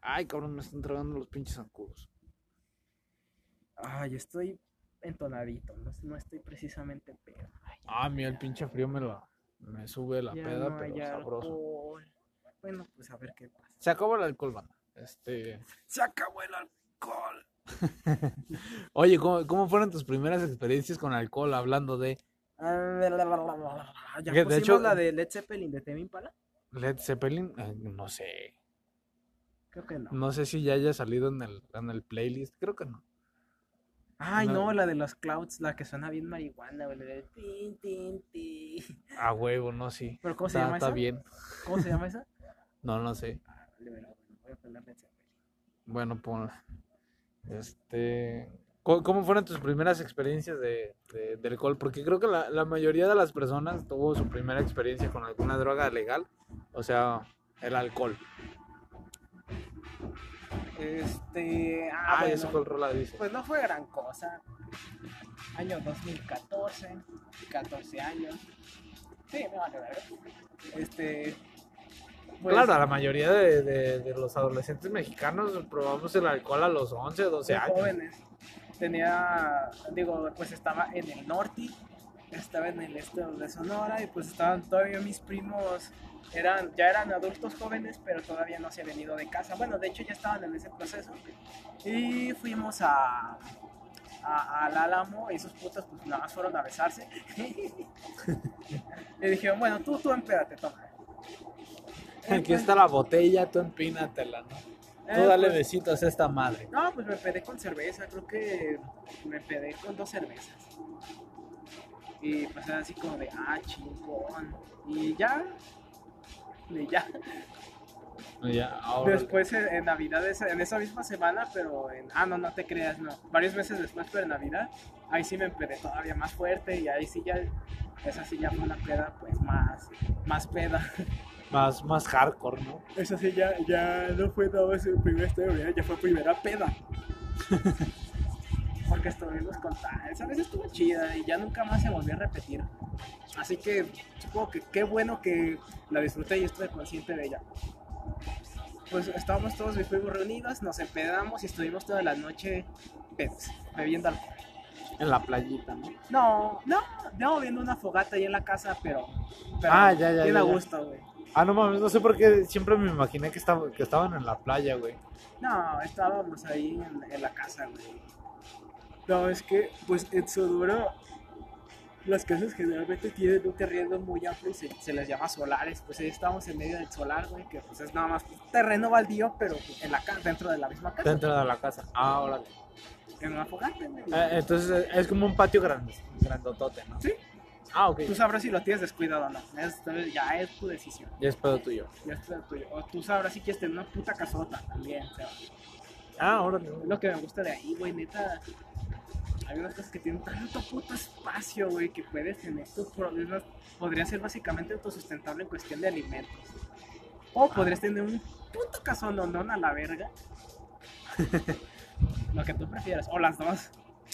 Ay, cabrón, me están tragando los pinches zancudos. Ay, estoy entonadito. No, no estoy precisamente pedo. Ay, Ah, mira, el pinche frío me la me sube la peda, no pero sabroso. alcohol. Bueno, pues a ver qué pasa. Se acabó el alcohol, banda. Este, Se acabó el alcohol. oye, ¿cómo, cómo fueron tus primeras experiencias con alcohol hablando de Ah, ¿Ya de hecho- la de Led Zeppelin de Tame Impala? Led Zeppelin? Eh, no sé. Creo que no. No sé si ya haya salido en el, en el playlist. Creo que no. Ay, no. la de los Clouds, la que suena bien marihuana, güey. de tin, tin, tin. A huevo, no, sí. ¿Pero cómo se Está, llama está esa? bien. ¿Cómo se llama esa? No, no sé. Ah, vale, vale, bueno, voy a poner Led Zeppelin. Bueno, pues. Este. ¿Cómo, cómo fueron tus primeras experiencias de, de- de alcohol? Porque creo que la, la mayoría de las personas tuvo su primera experiencia con alguna droga legal. O sea, el alcohol. Este. Ah, Ah, bueno, eso fue el rola, dice. Pues no fue gran cosa. Año 2014, 14 años. Sí, me vale ver. Este. pues, Claro, la mayoría de, de- de los adolescentes mexicanos probamos el alcohol a los 11, 12 de años. jóvenes. Tenía, digo, pues estaba en el norte, estaba en el este de Sonora y pues estaban todavía mis primos, eran, ya eran adultos jóvenes, pero todavía no se habían ido de casa. Bueno, de hecho ya estaban en ese proceso y fuimos a, a- al Álamo y esos putos pues nada más fueron a besarse. y dijeron, bueno, tú, tú empédate, toma. Aquí está la botella, tú empínatela, ¿no? Tú Eh, dale pues, besitos a esta madre. No, pues me pedé con cerveza, creo que me pedé con dos cervezas. Y pues era así como de, ah, chingón. Y ya, y ya. Ya, ahora- Después en, Navidad, esa- en esa misma semana, pero en, ah, no, no te creas, no. Varios meses después, pero en Navidad, ahí sí me empedé todavía más fuerte y ahí sí ya, esa sí ya fue una peda, pues más, más peda. más, más hardcore, ¿no? Eso sí, ya, ya no fue nada más el primer estreno, ya fue primera peda. Porque estuvimos con tal, esa vez estuvo chida y ya nunca más se volvió a repetir. Así que supongo que qué bueno que la disfruté y estuve consciente de ella. Pues estábamos todos primos reunidos, nos empedamos y estuvimos toda la noche pedos, bebiendo alcohol. En la playita, ¿no? No, no, no, viendo una fogata ahí en la casa, pero, pero Ah, ya, ya, bien ya, a ya. gusto, güey. Ah, no mames, no sé por qué siempre me imaginé que, estaba, que estaban en la playa, güey. No, estábamos ahí en, en la casa, güey. No, es que, pues en Sonora, las casas generalmente tienen un terreno muy amplio y se, se les llama solares. Pues ahí estábamos en medio del solar, güey, que pues es nada más terreno baldío, pero en la dentro de la misma casa. Dentro de la casa. Ah, órale. En una fogata, güey. Eh, entonces es como un patio grande, grandotote, ¿no? Sí. Ah, ok. Tú sabrás si lo tienes descuidado o no. Es- ya es tu decisión. Ya es pedo tuyo. Ya es tuyo. O tú sabrás si quieres tener una puta casota también. o sea, Ah, órale. Es lo que me gusta de ahí, güey, neta. Hay unas cosas que tienen tanto puto espacio, güey, que puedes tener tus problemas. Podría ser básicamente autosustentable en cuestión de alimentos. O podrías tener un puto casononón a la verga. lo que tú prefieras. O las dos.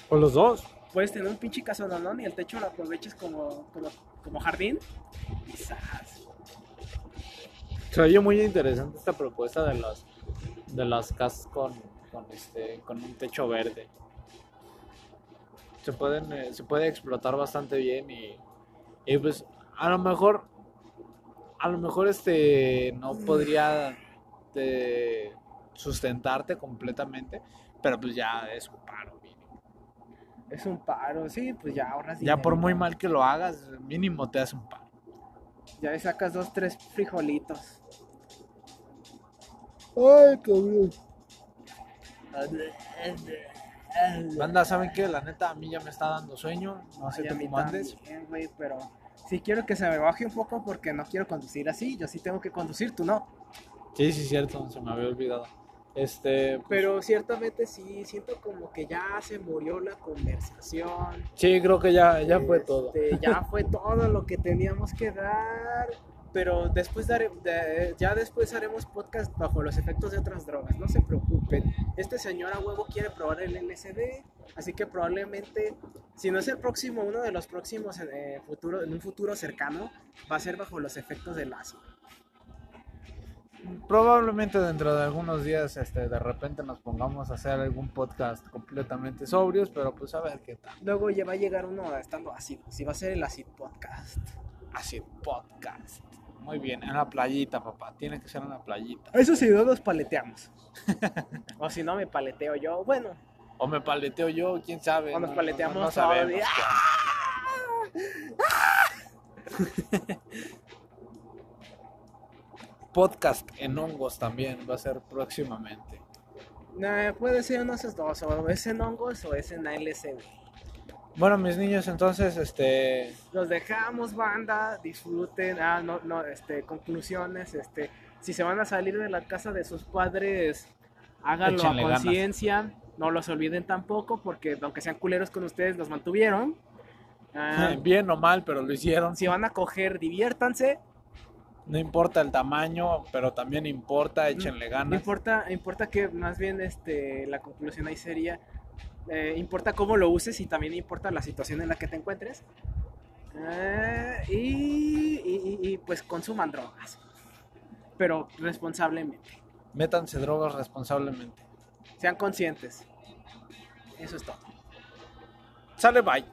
O los dos. Puedes tener un pinche casononón y el techo lo aproveches como, como, como jardín. ¡zas! Se oye muy interesante esta propuesta de las de las casas con, con este con un techo verde. Se pueden eh, se puede explotar bastante bien y, y pues a lo mejor a lo mejor este no podría eh, sustentarte completamente, pero pues ya es un paro mínimo. Es un paro, sí, pues ya ahorras Ya por muy mal que lo hagas, mínimo te hace un paro. Ya le sacas dos, tres frijolitos. Ay, cabrón. Banda, ¿saben qué? La neta, a mí ya me está dando sueño. No sé tú cómo andes. güey, pero sí quiero que se me baje un poco porque no quiero conducir así. Yo sí tengo que conducir, tú no. Sí, sí, cierto, se me había olvidado. Este, pues, Pero ciertamente sí, siento como que ya se murió la conversación. sí, creo que ya, ya fue todo. Este, ya fue todo lo que teníamos que dar. Pero después de- ya después haremos podcast bajo los efectos de otras drogas. No se preocupen. Este señor a huevo quiere probar el LSD. Así que probablemente, si no es el próximo, uno de los próximos eh, futuro, en un futuro cercano, va a ser bajo los efectos del ácido. Probablemente dentro de algunos días, este, de repente nos pongamos a hacer algún podcast completamente sobrios, pero pues a ver qué tal. Luego ya va a llegar uno estando ácido. Si va a ser el Acid Podcast. Así, podcast. Muy bien, en la playita, papá. Tiene que ser en la playita. Eso sí, no nos paleteamos. o si no, me paleteo yo. Bueno, O me paleteo yo, quién sabe. O nos no- no- paleteamos no, todos sabemos. Podcast en hongos también va a ser próximamente. nah, puede ser uno de esos dos. O es en hongos o es en ALSD. Bueno, mis niños, entonces, este, Los dejamos, banda. Disfruten. Ah, no, no, este, conclusiones. Este, si se van a salir de la casa de sus padres, háganlo Échenle a conciencia. No los olviden tampoco, porque aunque sean culeros con ustedes, los mantuvieron. Ah, bien o mal, pero lo hicieron. si van a coger, diviértanse. No importa el tamaño, pero también importa, échenle No ganas. importa, importa que más bien este, la conclusión ahí sería, eh, importa cómo lo uses y también importa la situación en la que te encuentres. Eh, y, y- y- y, pues consuman drogas, pero responsablemente. Métanse drogas responsablemente. Sean conscientes. Eso es todo. Sale, bye.